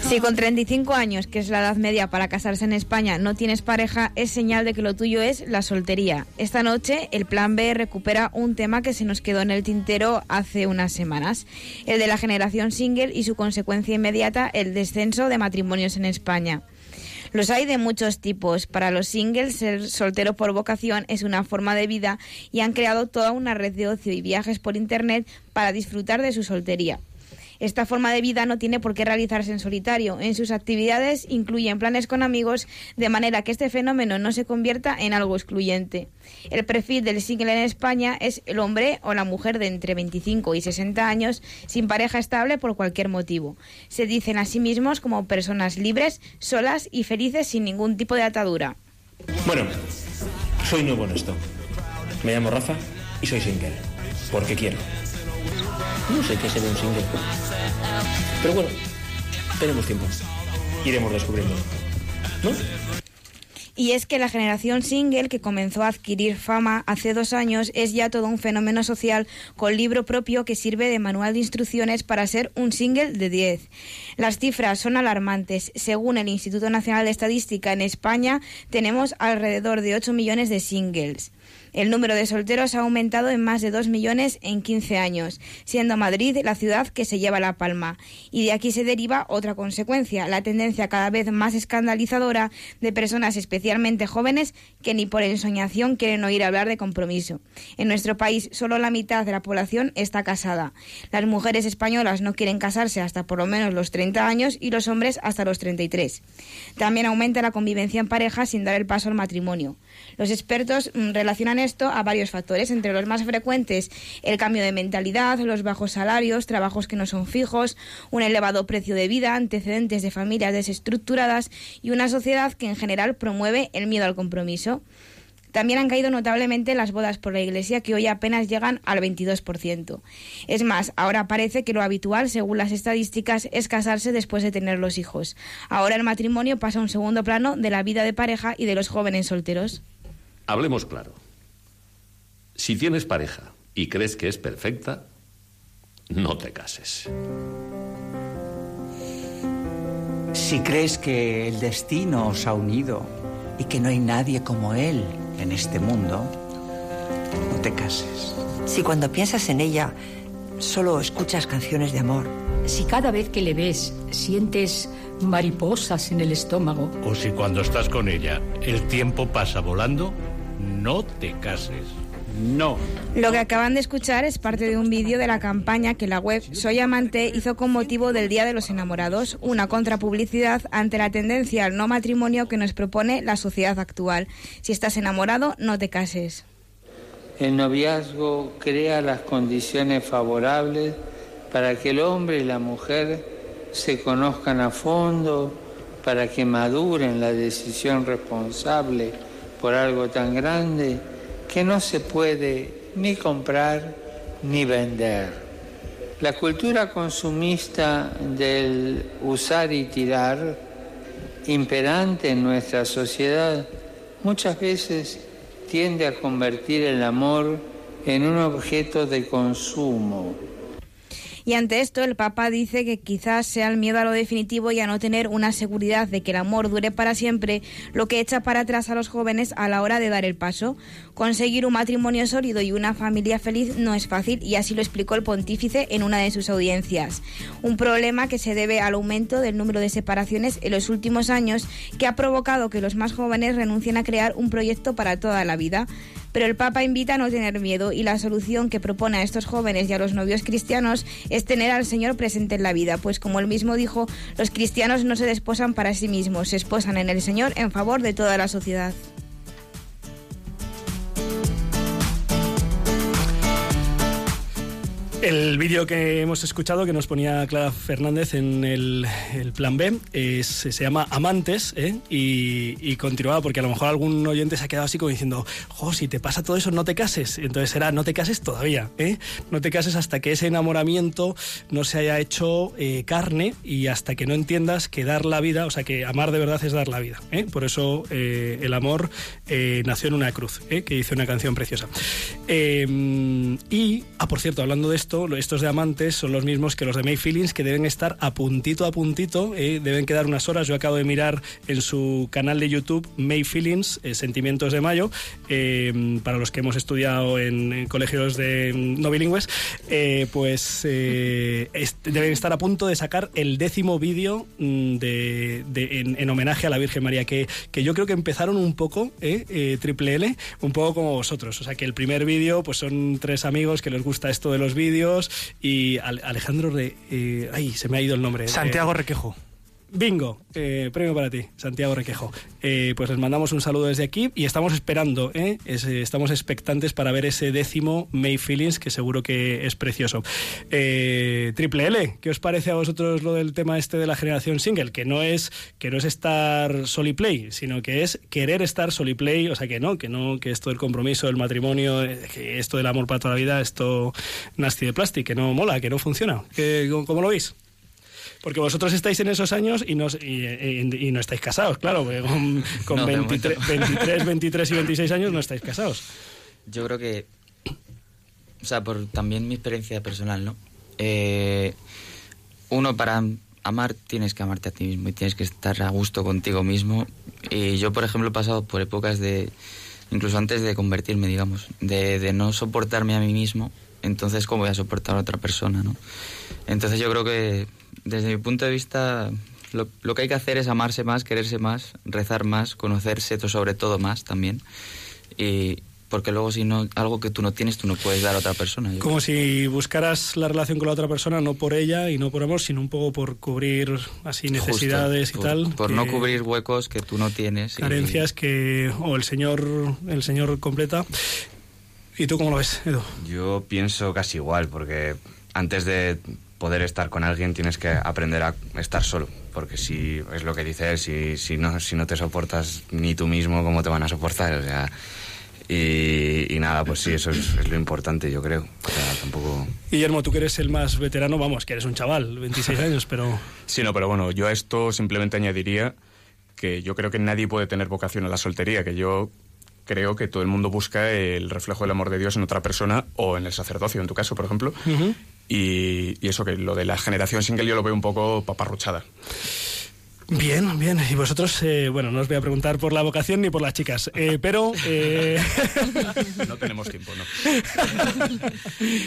Si con 35 años, que es la edad media para casarse en España, no tienes pareja, es señal de que lo tuyo es la soltería. Esta noche, el Plan B recupera un tema que se nos quedó en el tintero hace unas semanas, el de la generación single y su consecuencia inmediata, el descenso de matrimonios en España. Los hay de muchos tipos. Para los singles, ser soltero por vocación es una forma de vida y han creado toda una red de ocio y viajes por Internet para disfrutar de su soltería. Esta forma de vida no tiene por qué realizarse en solitario. En sus actividades incluyen planes con amigos, de manera que este fenómeno no se convierta en algo excluyente. El perfil del single en España es el hombre o la mujer de entre 25 y 60 años sin pareja estable por cualquier motivo. Se dicen a sí mismos como personas libres, solas y felices sin ningún tipo de atadura. Bueno, soy nuevo en esto. Me llamo Rafa y soy single. Porque quiero. No sé qué es ser un single. Pero bueno, tenemos tiempo. Iremos descubriendo. ¿No? Y es que la generación single, que comenzó a adquirir fama hace dos años, es ya todo un fenómeno social con libro propio que sirve de manual de instrucciones para ser un single de 10. Las cifras son alarmantes. Según el Instituto Nacional de Estadística, en España tenemos alrededor de 8 millones de singles. El número de solteros ha aumentado en más de 2 millones en 15 años, siendo Madrid la ciudad que se lleva la palma. Y de aquí se deriva otra consecuencia, la tendencia cada vez más escandalizadora de personas especialmente jóvenes que ni por ensoñación quieren oír hablar de compromiso. En nuestro país solo la mitad de la población está casada. Las mujeres españolas no quieren casarse hasta por lo menos los 30 años y los hombres hasta los 33. También aumenta la convivencia en pareja sin dar el paso al matrimonio. Los expertos mm, relacionan esto a varios factores, entre los más frecuentes el cambio de mentalidad, los bajos salarios, trabajos que no son fijos, un elevado precio de vida, antecedentes de familias desestructuradas y una sociedad que en general promueve el miedo al compromiso. También han caído notablemente las bodas por la Iglesia, que hoy apenas llegan al 22%. Es más, ahora parece que lo habitual, según las estadísticas, es casarse después de tener los hijos. Ahora el matrimonio pasa a un segundo plano de la vida de pareja y de los jóvenes solteros. Hablemos claro. Si tienes pareja y crees que es perfecta, no te cases. Si crees que el destino os ha unido y que no hay nadie como él en este mundo, no te cases. Si cuando piensas en ella solo escuchas canciones de amor, Si cada vez que le ves sientes mariposas en el estómago, O si cuando estás con ella el tiempo pasa volando, no te cases. No. Lo que acaban de escuchar es parte de un vídeo de la campaña que la web Soy Amante hizo con motivo del Día de los Enamorados, una contrapublicidad ante la tendencia al no matrimonio que nos propone la sociedad actual. Si estás enamorado, no te cases. El noviazgo crea las condiciones favorables para que el hombre y la mujer se conozcan a fondo, para que maduren la decisión responsable por algo tan grande que no se puede ni comprar ni vender. La cultura consumista del usar y tirar, imperante en nuestra sociedad, muchas veces tiende a convertir el amor en un objeto de consumo. Y ante esto, el Papa dice que quizás sea el miedo a lo definitivo y a no tener una seguridad de que el amor dure para siempre lo que echa para atrás a los jóvenes a la hora de dar el paso. Conseguir un matrimonio sólido y una familia feliz no es fácil y así lo explicó el pontífice en una de sus audiencias. Un problema que se debe al aumento del número de separaciones en los últimos años que ha provocado que los más jóvenes renuncien a crear un proyecto para toda la vida. Pero el Papa invita a no tener miedo y la solución que propone a estos jóvenes y a los novios cristianos es tener al Señor presente en la vida, pues como él mismo dijo, los cristianos no se desposan para sí mismos, se esposan en el Señor en favor de toda la sociedad. El vídeo que hemos escuchado, que nos ponía Clara Fernández en el, plan B, es- se llama Amantes, ¿eh? y, y continuaba, porque a lo mejor algún oyente se ha quedado así como diciendo, jo, si te pasa todo eso, no te cases. Entonces era, no te cases todavía, ¿eh? no te cases hasta que ese enamoramiento no se haya hecho eh, carne y hasta que no entiendas que dar la vida, o sea, que amar de verdad es dar la vida. ¿eh? Por eso el amor nació en una cruz, que hizo una canción preciosa. Y, ah, por cierto, hablando de esto, lo- estos diamantes son los mismos que los de May Feelings, que deben estar a puntito a puntito, eh, deben quedar unas horas. Yo acabo de mirar en su canal de YouTube May Feelings, eh, Sentimientos de Mayo, eh, para los que hemos estudiado en, colegios de mm, no bilingües, pues deben estar a punto de sacar el décimo vídeo mm, en, en homenaje a la Virgen María, que, que yo creo que empezaron un poco, Triple L, un poco como vosotros. O sea, que el primer vídeo, pues son tres amigos que les gusta esto de los vídeos y Al- Alejandro de... eh, ay, se me ha ido el nombre. Santiago Eh, Requejo. Bingo, eh, premio para ti, Santiago Requejo. Eh, pues les mandamos un saludo desde aquí y estamos esperando, ¿eh? Eh, estamos expectantes para ver ese décimo May Feelings, que seguro que es precioso. Eh, Triple L, ¿qué os parece a vosotros lo del tema este de la generación single? Que no es, que no es estar soli play, sino que es querer estar soli play, o sea que no, que no, que esto del compromiso, del matrimonio, eh, que esto del amor para toda la vida, esto nasty de plástico, que no mola, que no funciona. ¿Qué- ¿Cómo cómo lo veis? Porque vosotros estáis en esos años y no, y, y- y no estáis casados, claro, porque con, con No, de 23, momento. 23, 23 y 26 años no estáis casados. Yo creo que, o sea, por también mi experiencia personal, ¿no? Eh, uno, para amar tienes que amarte a ti mismo y tienes que estar a gusto contigo mismo. Y yo, por ejemplo, he pasado por épocas de, incluso antes de convertirme, digamos, de, de no soportarme a mí mismo. Entonces, ¿cómo voy a soportar a otra persona, no? Entonces yo creo que, desde mi punto de vista, lo, lo que hay que hacer es amarse más, quererse más, rezar más, conocerse sobre todo más también. Y porque luego si no, algo que tú no tienes, tú no puedes dar a otra persona. Como si buscaras la relación con la otra persona no por ella y no por amor, sino un poco por cubrir así Justo, necesidades por- y tal. Por no cubrir huecos que tú no tienes. y- carencias que o el señor el señor completa. ¿Y tú cómo lo ves, Edu? Yo pienso casi igual, porque antes de poder estar con alguien tienes que aprender a estar solo. Porque si es lo que dice él, si, si, no, si no te soportas ni tú mismo, ¿cómo te van a soportar? O sea, y, y nada, pues sí, eso es, es lo importante, yo creo. O sea, tampoco... Guillermo, tú que eres el más veterano, vamos, que eres un chaval, 26 años, pero Sí, no, pero bueno, yo a esto simplemente añadiría que yo creo que nadie puede tener vocación a la soltería, que yo creo que todo el mundo busca el reflejo del amor de Dios en otra persona o en el sacerdocio, en tu caso, por ejemplo. Y, y eso que lo de la generación single yo lo veo un poco paparruchada. Bien, bien. Y vosotros, eh, bueno, no os voy a preguntar por la vocación ni por las chicas, eh, pero... eh, No tenemos tiempo, ¿no?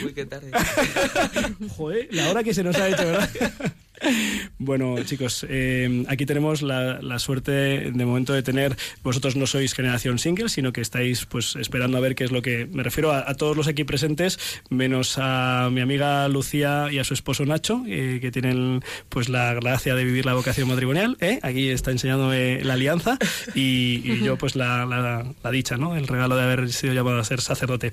Uy, qué tarde. Joder, la hora que se nos ha hecho, ¿verdad? Bueno, chicos, eh, aquí tenemos la, suerte de momento de tener, vosotros no sois generación single, sino que estáis pues esperando a ver qué es lo que, me refiero a, todos los aquí presentes, menos a mi amiga Lucía y a su esposo Nacho, eh, que tienen pues la gracia de vivir la vocación matrimonial, ¿eh? aquí está enseñándome la alianza y, yo pues la, dicha, ¿no? El regalo de haber sido llamado a ser sacerdote.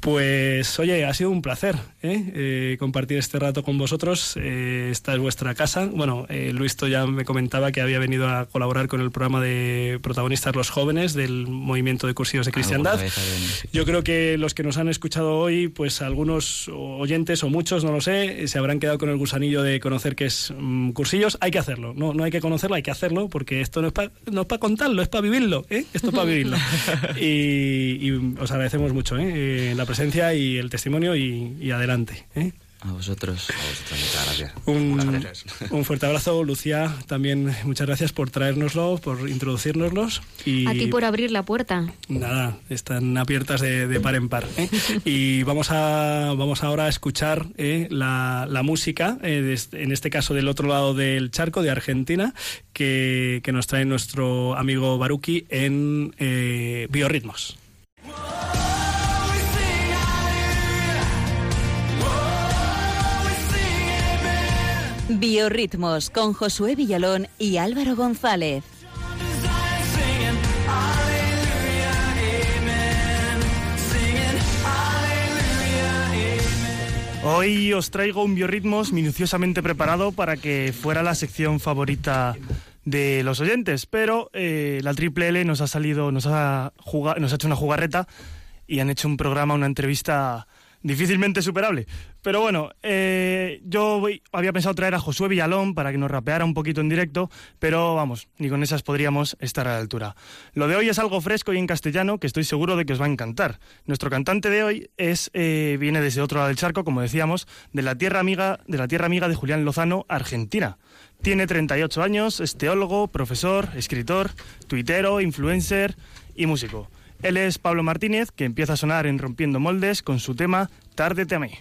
Pues oye, ha sido un placer ¿eh? Compartir este rato con vosotros. Esta es vuestra casa. Bueno, eh, Luisto ya me comentaba que había venido a colaborar con el programa de protagonistas los jóvenes del movimiento de cursillos de cristiandad. Yo creo que los que nos han escuchado hoy, pues algunos oyentes o muchos, no lo sé, se habrán quedado con el gusanillo de conocer qué es mm, cursillos. Hay que hacerlo, no, no hay que conocerlo, hay que hacerlo, porque esto no es para no es pa contarlo, es para vivirlo, ¿eh? Esto es para vivirlo. y, y os agradecemos mucho ¿eh? Eh, la presencia y el testimonio y, y adelante. ¿eh? A vosotros. A vosotros, muchas gracias. Un, un fuerte abrazo, Lucía. También muchas gracias por traérnoslo, por introducirnoslos. Y A ti por abrir la puerta. Nada, están abiertas de, de par en par. ¿eh? Y vamos, a, vamos ahora a escuchar eh, la, la música, eh, de en este caso del otro lado del charco, de Argentina, que, que nos trae nuestro amigo Baruki en eh, Biorritmos. Biorritmos con Josué Villalón y Álvaro González. Hoy os traigo un biorritmos minuciosamente preparado para que fuera la sección favorita de los oyentes, pero eh, la Triple L nos ha salido, nos ha, juga- nos ha hecho una jugarreta y han hecho un programa, una entrevista difícilmente superable. Pero bueno, eh, yo había pensado traer a Josué Villalón para que nos rapeara un poquito en directo, pero vamos, ni con esas podríamos estar a la altura. Lo de hoy es algo fresco y en castellano que estoy seguro de que os va a encantar. Nuestro cantante de hoy es eh, viene desde otro lado del charco, como decíamos, de la tierra amiga de la tierra amiga de Julián Lozano, Argentina. Tiene 38 años, es teólogo, profesor, escritor, tuitero, influencer y músico. Él es Pablo Martínez, que empieza a sonar en Rompiendo Moldes con su tema Tárdete a mí.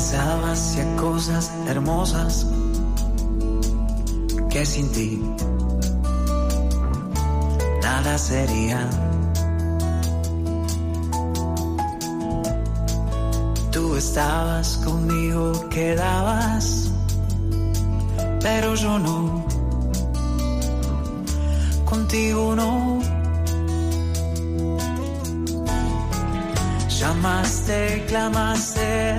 Lanzaba hacia cosas hermosas que sin ti nada sería. Tú estabas conmigo, quedabas, pero yo no. Contigo no. Llamaste, clamaste,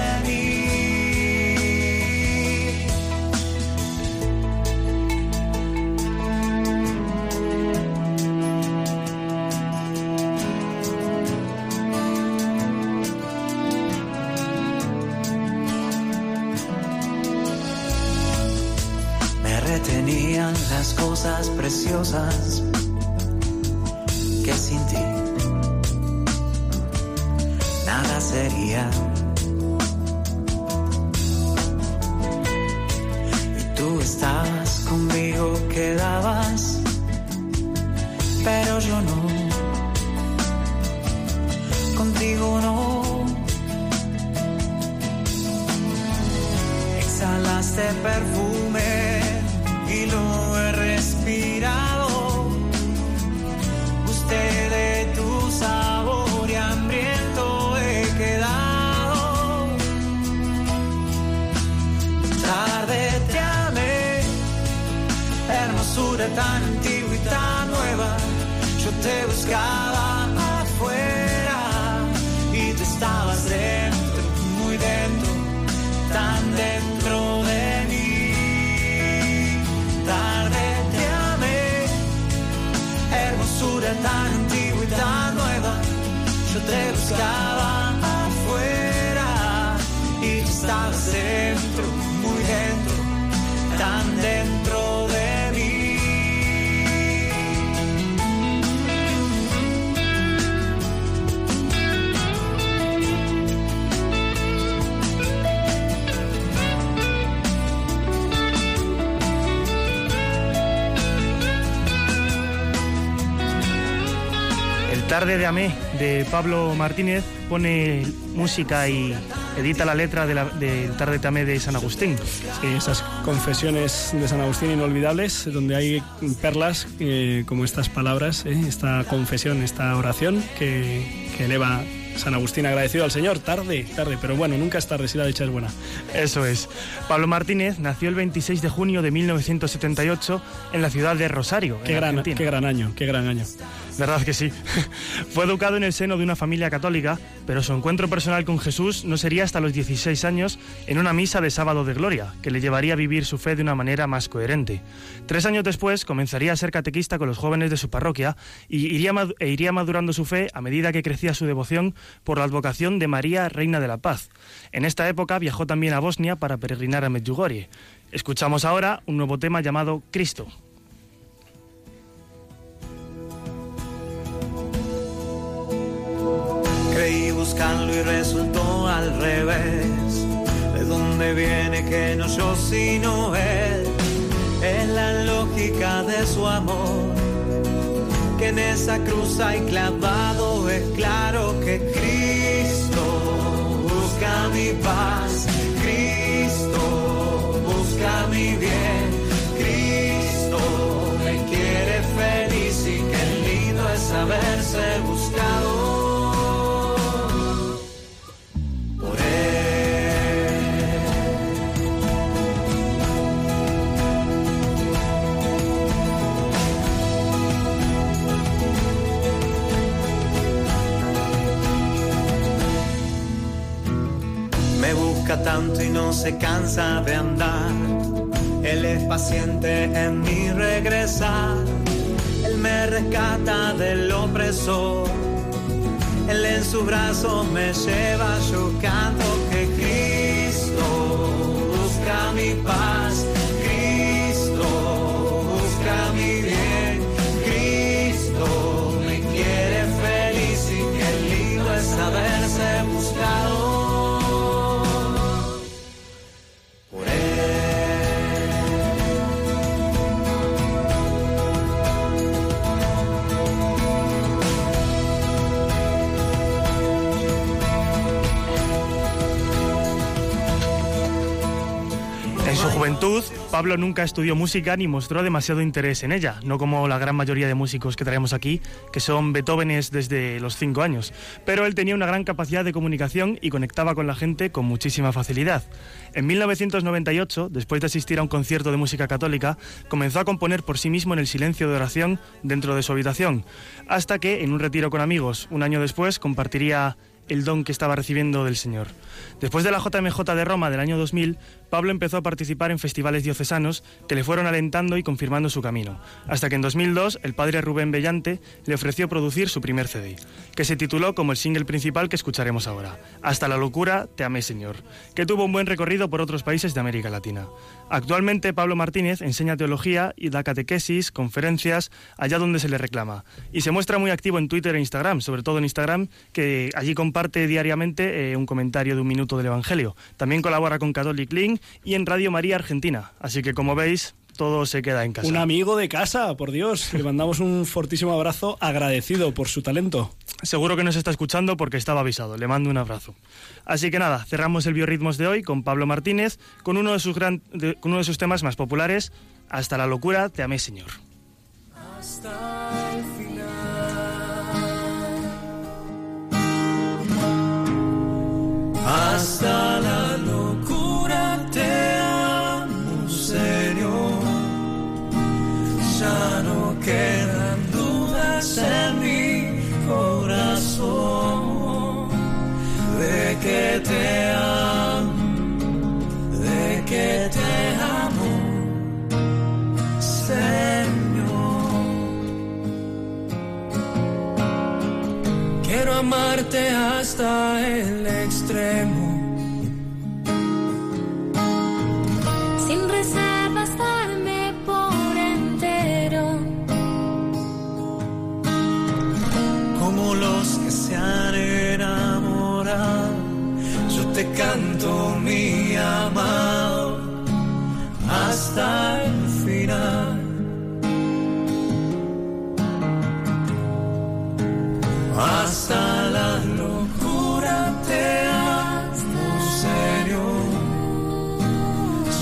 las cosas preciosas que sin ti nada sería. Pablo Martínez pone música y edita la letra de la- del Tarde de Amé de San Agustín. Sí, esas confesiones de San Agustín inolvidables, donde hay perlas eh, como estas palabras, eh, esta confesión, esta oración que, que eleva San Agustín agradecido al Señor. Tarde, tarde, pero bueno, nunca es tarde si la dicha es buena. Eso es. Pablo Martínez nació el 26 de junio de 1978 en la ciudad de Rosario. Qué en gran, Argentina. qué gran año, qué gran año. ¿Verdad que sí? Fue educado en el seno de una familia católica, pero su encuentro personal con Jesús no sería hasta los 16 años en una misa de sábado de gloria, que le llevaría a vivir su fe de una manera más coherente. Tres años después comenzaría a ser catequista con los jóvenes de su parroquia y iría, e iría madurando su fe a medida que crecía su devoción por la advocación de María, Reina de la Paz. En esta época viajó también a Bosnia para peregrinar a Medjugorje. Escuchamos ahora un nuevo tema llamado Cristo. Buscarlo y resultó al revés. ¿De dónde viene que no yo sino él? Es la lógica de su amor. Que en esa cruz hay clavado, es claro que Cristo busca mi paz, Cristo busca mi bien, Cristo me quiere feliz y qué lindo es haberse buscado. Tanto y no se cansa de andar. Él es paciente en mi regresar. Él me rescata del opresor. Él en sus brazos me lleva, yo canto Pablo nunca estudió música ni mostró demasiado interés en ella, no como la gran mayoría de músicos que traemos aquí, que son Beethovenes desde los cinco años. Pero él tenía una gran capacidad de comunicación y conectaba con la gente con muchísima facilidad. En 1998, después de asistir a un concierto de música católica, comenzó a componer por sí mismo en el silencio de oración dentro de su habitación, hasta que, en un retiro con amigos, un año después, compartiría el don que estaba recibiendo del Señor. Después de la JMJ de Roma del año 2000, Pablo empezó a participar en festivales diocesanos que le fueron alentando y confirmando su camino, hasta que en 2002 el padre Rubén Bellante le ofreció producir su primer CD, que se tituló como el single principal que escucharemos ahora, Hasta la locura, te amé Señor, que tuvo un buen recorrido por otros países de América Latina. Actualmente Pablo Martínez enseña teología y da catequesis, conferencias, allá donde se le reclama, y se muestra muy activo en Twitter e Instagram, sobre todo en Instagram, que allí comparte diariamente eh, un comentario de un minuto del Evangelio. También colabora con Catholic Link y en Radio María Argentina. Así que como veis, todo se queda en casa. Un amigo de casa, por Dios. Le mandamos un fortísimo abrazo agradecido por su talento. Seguro que nos está escuchando porque estaba avisado. Le mando un abrazo. Así que nada, cerramos el Biorritmos de hoy con Pablo Martínez, con uno de sus, gran- de- con uno de sus temas más populares, Hasta la locura, te amé, Señor. hasta amarte hasta el extremo. Sin reservas darme por entero. Como los que se han enamorado, yo te canto mi amado hasta el Hasta la locura te amo, Señor.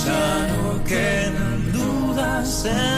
Ya no quedan dudas en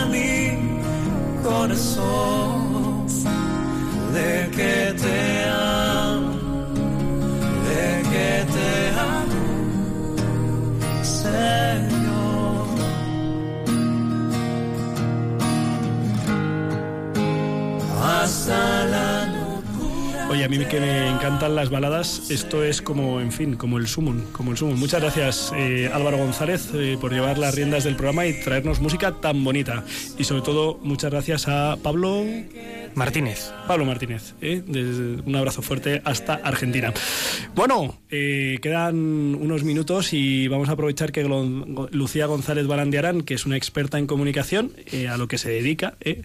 Oye, a mí que me encantan las baladas, esto es como, en fin, como el sumum, como el sumum. Muchas gracias eh, Álvaro González eh, por llevar las riendas del programa y traernos música tan bonita. Y sobre todo, muchas gracias a Pablo Martínez. Pablo Martínez, eh, desde- un abrazo fuerte hasta Argentina. Bueno, eh, quedan unos minutos y vamos a aprovechar que Lucía González Barandiarán, que es una experta en comunicación, eh, a lo que se dedica, eh,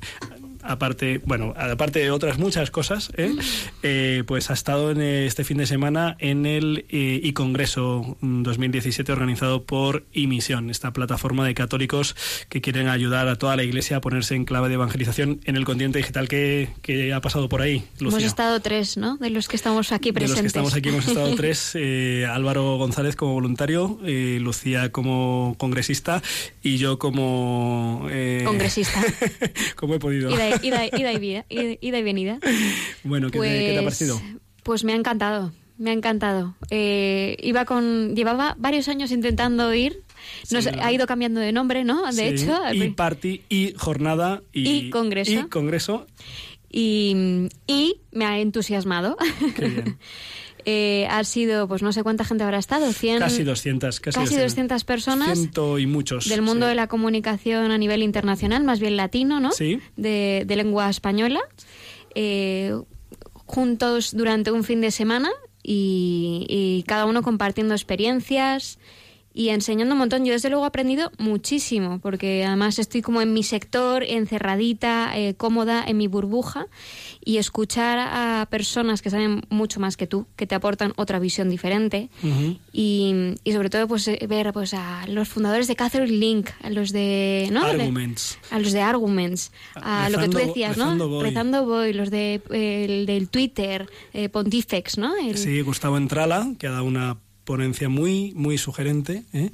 aparte, bueno, aparte de otras muchas cosas, ¿eh? Eh, pues ha estado en eh, este fin de semana en el eh, iCongreso mm, 2017 organizado por iMisión, esta plataforma de católicos que quieren ayudar a toda la Iglesia a ponerse en clave de evangelización en el continente digital. ¿Qué, qué ha pasado por ahí, Lucía? Hemos estado tres, ¿no? De los que estamos aquí De los presentes. que estamos aquí hemos estado tres, eh, Álvaro González como voluntario, Lucía como congresista y yo como... Congresista. ¿Cómo he podido? Ida- ida y vida- ida- y venida. Bueno, ¿qué, te, qué te ha Pues- parecido? Pues me ha encantado, me ha encantado. Eh, iba con, llevaba varios años intentando ir. Nos Sí, ha ido cambiando de nombre, ¿no? De Sí, hecho, y party, y jornada, y, Y congreso. y congreso. y, y me ha entusiasmado. Qué bien. Eh, ha sido, pues no sé cuánta gente habrá estado, 100, Casi 200, casi, casi 200 personas Ciento y muchos. del mundo sí. de la comunicación a nivel internacional, más bien latino, ¿no? Sí. De, de lengua española, eh, juntos durante un fin de semana y, y cada uno compartiendo experiencias y enseñando un montón. Yo desde luego he aprendido muchísimo, porque además estoy como en mi sector, encerradita, eh, cómoda, en mi burbuja, y escuchar a personas que saben mucho más que tú, que te aportan otra visión diferente, y, y sobre todo pues eh, ver pues a los fundadores de Catherine Link, a los de ¿no? De- Arguments. a los de Arguments, a lo que tú decías, Rezando ¿no? Voy. Rezando voy, los de el del Twitter, eh, Pontifex, ¿no? El- Sí, Gustavo Entrala, que ha dado una ponencia muy, muy sugerente. ¿eh?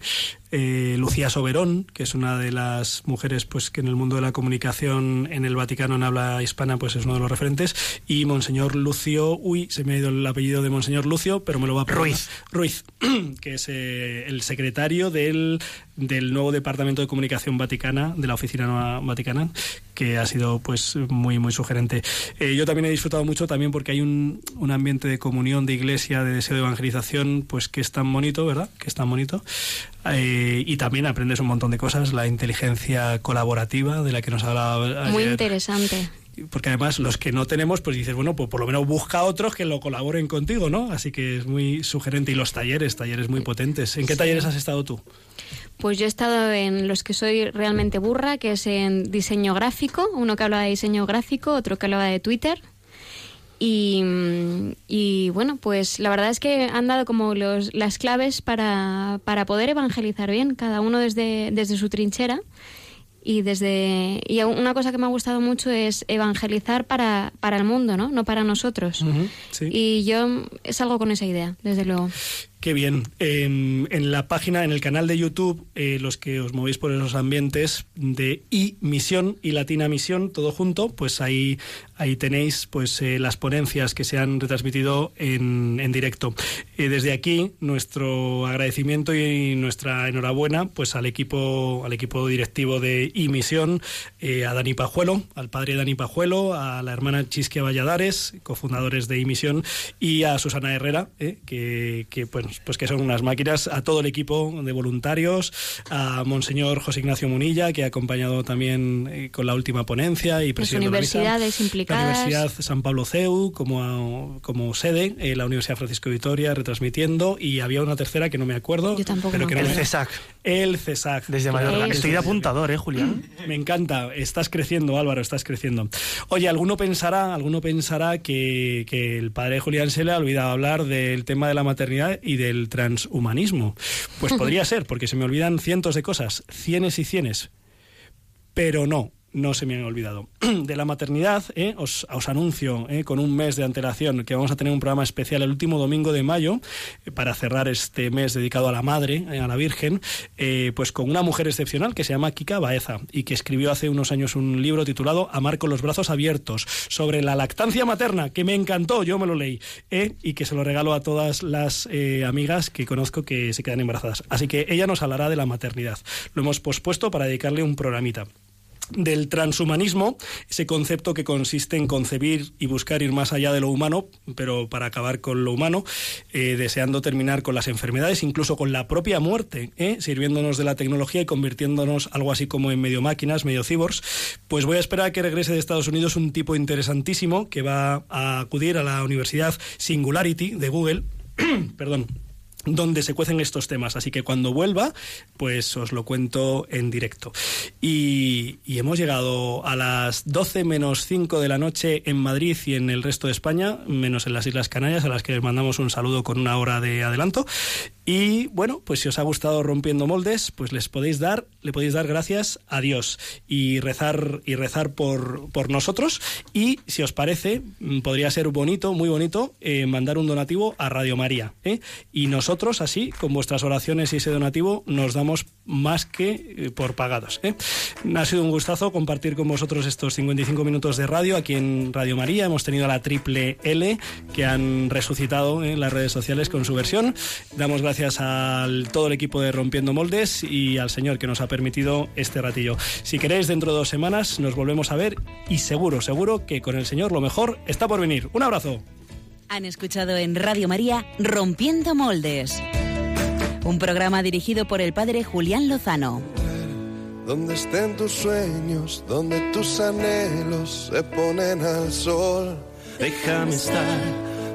Eh, Lucía Soberón, que es una de las mujeres pues que en el mundo de la comunicación en el Vaticano en habla hispana pues es uno de los referentes. Y Monseñor Lucio, uy, se me ha ido el apellido de Monseñor Lucio, pero me lo va a perdonar. Ruiz. Ruiz, que es eh, el secretario del, del nuevo Departamento de Comunicación Vaticana, de la Oficina Nueva Vaticana, que ha sido pues muy, muy sugerente. Eh, yo también he disfrutado mucho también porque hay un, un ambiente de comunión, de iglesia, de deseo de evangelización, pues que es tan bonito, ¿verdad? Que es tan bonito. Eh, y también aprendes un montón de cosas, la inteligencia colaborativa de la que nos hablaba muy ayer interesante. porque además los que no tenemos, pues dices, bueno, pues por lo menos busca a otros que lo colaboren contigo, ¿no? Así que es muy sugerente. Y los talleres, talleres muy potentes. ¿En qué talleres has estado tú? Pues yo he estado en los que soy realmente burra, que es en diseño gráfico, uno que habla de diseño gráfico, otro que hablaba de Twitter. Y, y, bueno, pues la verdad es que han dado como los, las claves para, para poder evangelizar bien, cada uno desde, desde su trinchera. Y desde y una cosa que me ha gustado mucho es evangelizar para, para el mundo, ¿no? No para nosotros. sí. Y yo salgo con esa idea, desde luego. Qué bien. En, la página, en el canal de YouTube, eh, los que os movéis por esos ambientes de Misión y Latina Misión, todo junto, pues ahí, ahí tenéis pues eh, las ponencias que se han retransmitido en, en directo. Eh, desde aquí, nuestro agradecimiento y nuestra enhorabuena pues al equipo, al equipo directivo de Misión, eh, a Dani Pajuelo, al padre Dani Pajuelo, a la hermana Chisquia Valladares, cofundadores de Misión, y a Susana Herrera, que, que pues, pues que son unas máquinas, a todo el equipo de voluntarios, a Monseñor José Ignacio Munilla, que ha acompañado también eh, con la última ponencia y Las presidiendo la misa. universidades implicadas. La Universidad San Pablo CEU como, como sede, eh, la Universidad Francisco de Vitoria retransmitiendo y había una tercera que no me acuerdo. Yo tampoco pero que no El me- CESAC. El CESAC. Desde Mallorca. Estoy de apuntador, ¿eh, Julián? Me encanta, estás creciendo, Álvaro, estás creciendo. Oye, alguno pensará, alguno pensará que, que el padre Julián se le ha olvidado hablar del tema de la maternidad y del transhumanismo. Pues podría ser, porque se me olvidan cientos de cosas, cienes y cienes. Pero no, no se me han olvidado. De la maternidad, eh, os, os anuncio eh, con un mes de antelación que vamos a tener un programa especial el último domingo de mayo eh, para cerrar este mes dedicado a la madre, eh, a la Virgen, eh, pues con una mujer excepcional que se llama Kika Baeza y que escribió hace unos años un libro titulado Amar con los brazos abiertos sobre la lactancia materna, que me encantó, yo me lo leí, y que se lo regalo a todas las amigas que conozco que se quedan embarazadas. Así que ella nos hablará de la maternidad. Lo hemos pospuesto para dedicarle un programita del transhumanismo, ese concepto que consiste en concebir y buscar ir más allá de lo humano, pero para acabar con lo humano, eh, deseando terminar con las enfermedades, incluso con la propia muerte, ¿eh? sirviéndonos de la tecnología y convirtiéndonos algo así como en medio máquinas, medio cyborgs, pues voy a esperar a que regrese de Estados Unidos un tipo interesantísimo que va a acudir a la Universidad Singularity de Google, perdón, donde se cuecen estos temas. Así que cuando vuelva, pues os lo cuento en directo. Y, hemos llegado a las 12 menos 5 de la noche en Madrid y en el resto de España, menos en las Islas Canarias, a las que les mandamos un saludo con una hora de adelanto. Y bueno, pues si os ha gustado rompiendo moldes, pues les podéis dar, le podéis dar gracias a Dios y rezar y rezar por, por nosotros. Y si os parece, mm, podría ser bonito, muy bonito, eh, mandar un donativo a Radio María. ¿eh? Y nosotros, así, con vuestras oraciones y ese donativo, nos damos más que eh, por pagados. Ha sido un gustazo compartir con vosotros estos 55 minutos de radio aquí en Radio María. Hemos tenido a la triple L que han resucitado en las redes sociales con su versión. Damos a todo el equipo de Rompiendo Moldes y al Señor que nos ha permitido este ratillo. Si queréis, dentro de dos semanas nos volvemos a ver y seguro, seguro que con el Señor lo mejor está por venir. Un abrazo. Han escuchado en Radio María Rompiendo Moldes. Un programa dirigido por el padre Julián Lozano. Donde estén tus sueños, donde tus anhelos se ponen al sol. Déjame estar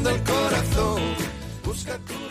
fondo el corazón. Busca tu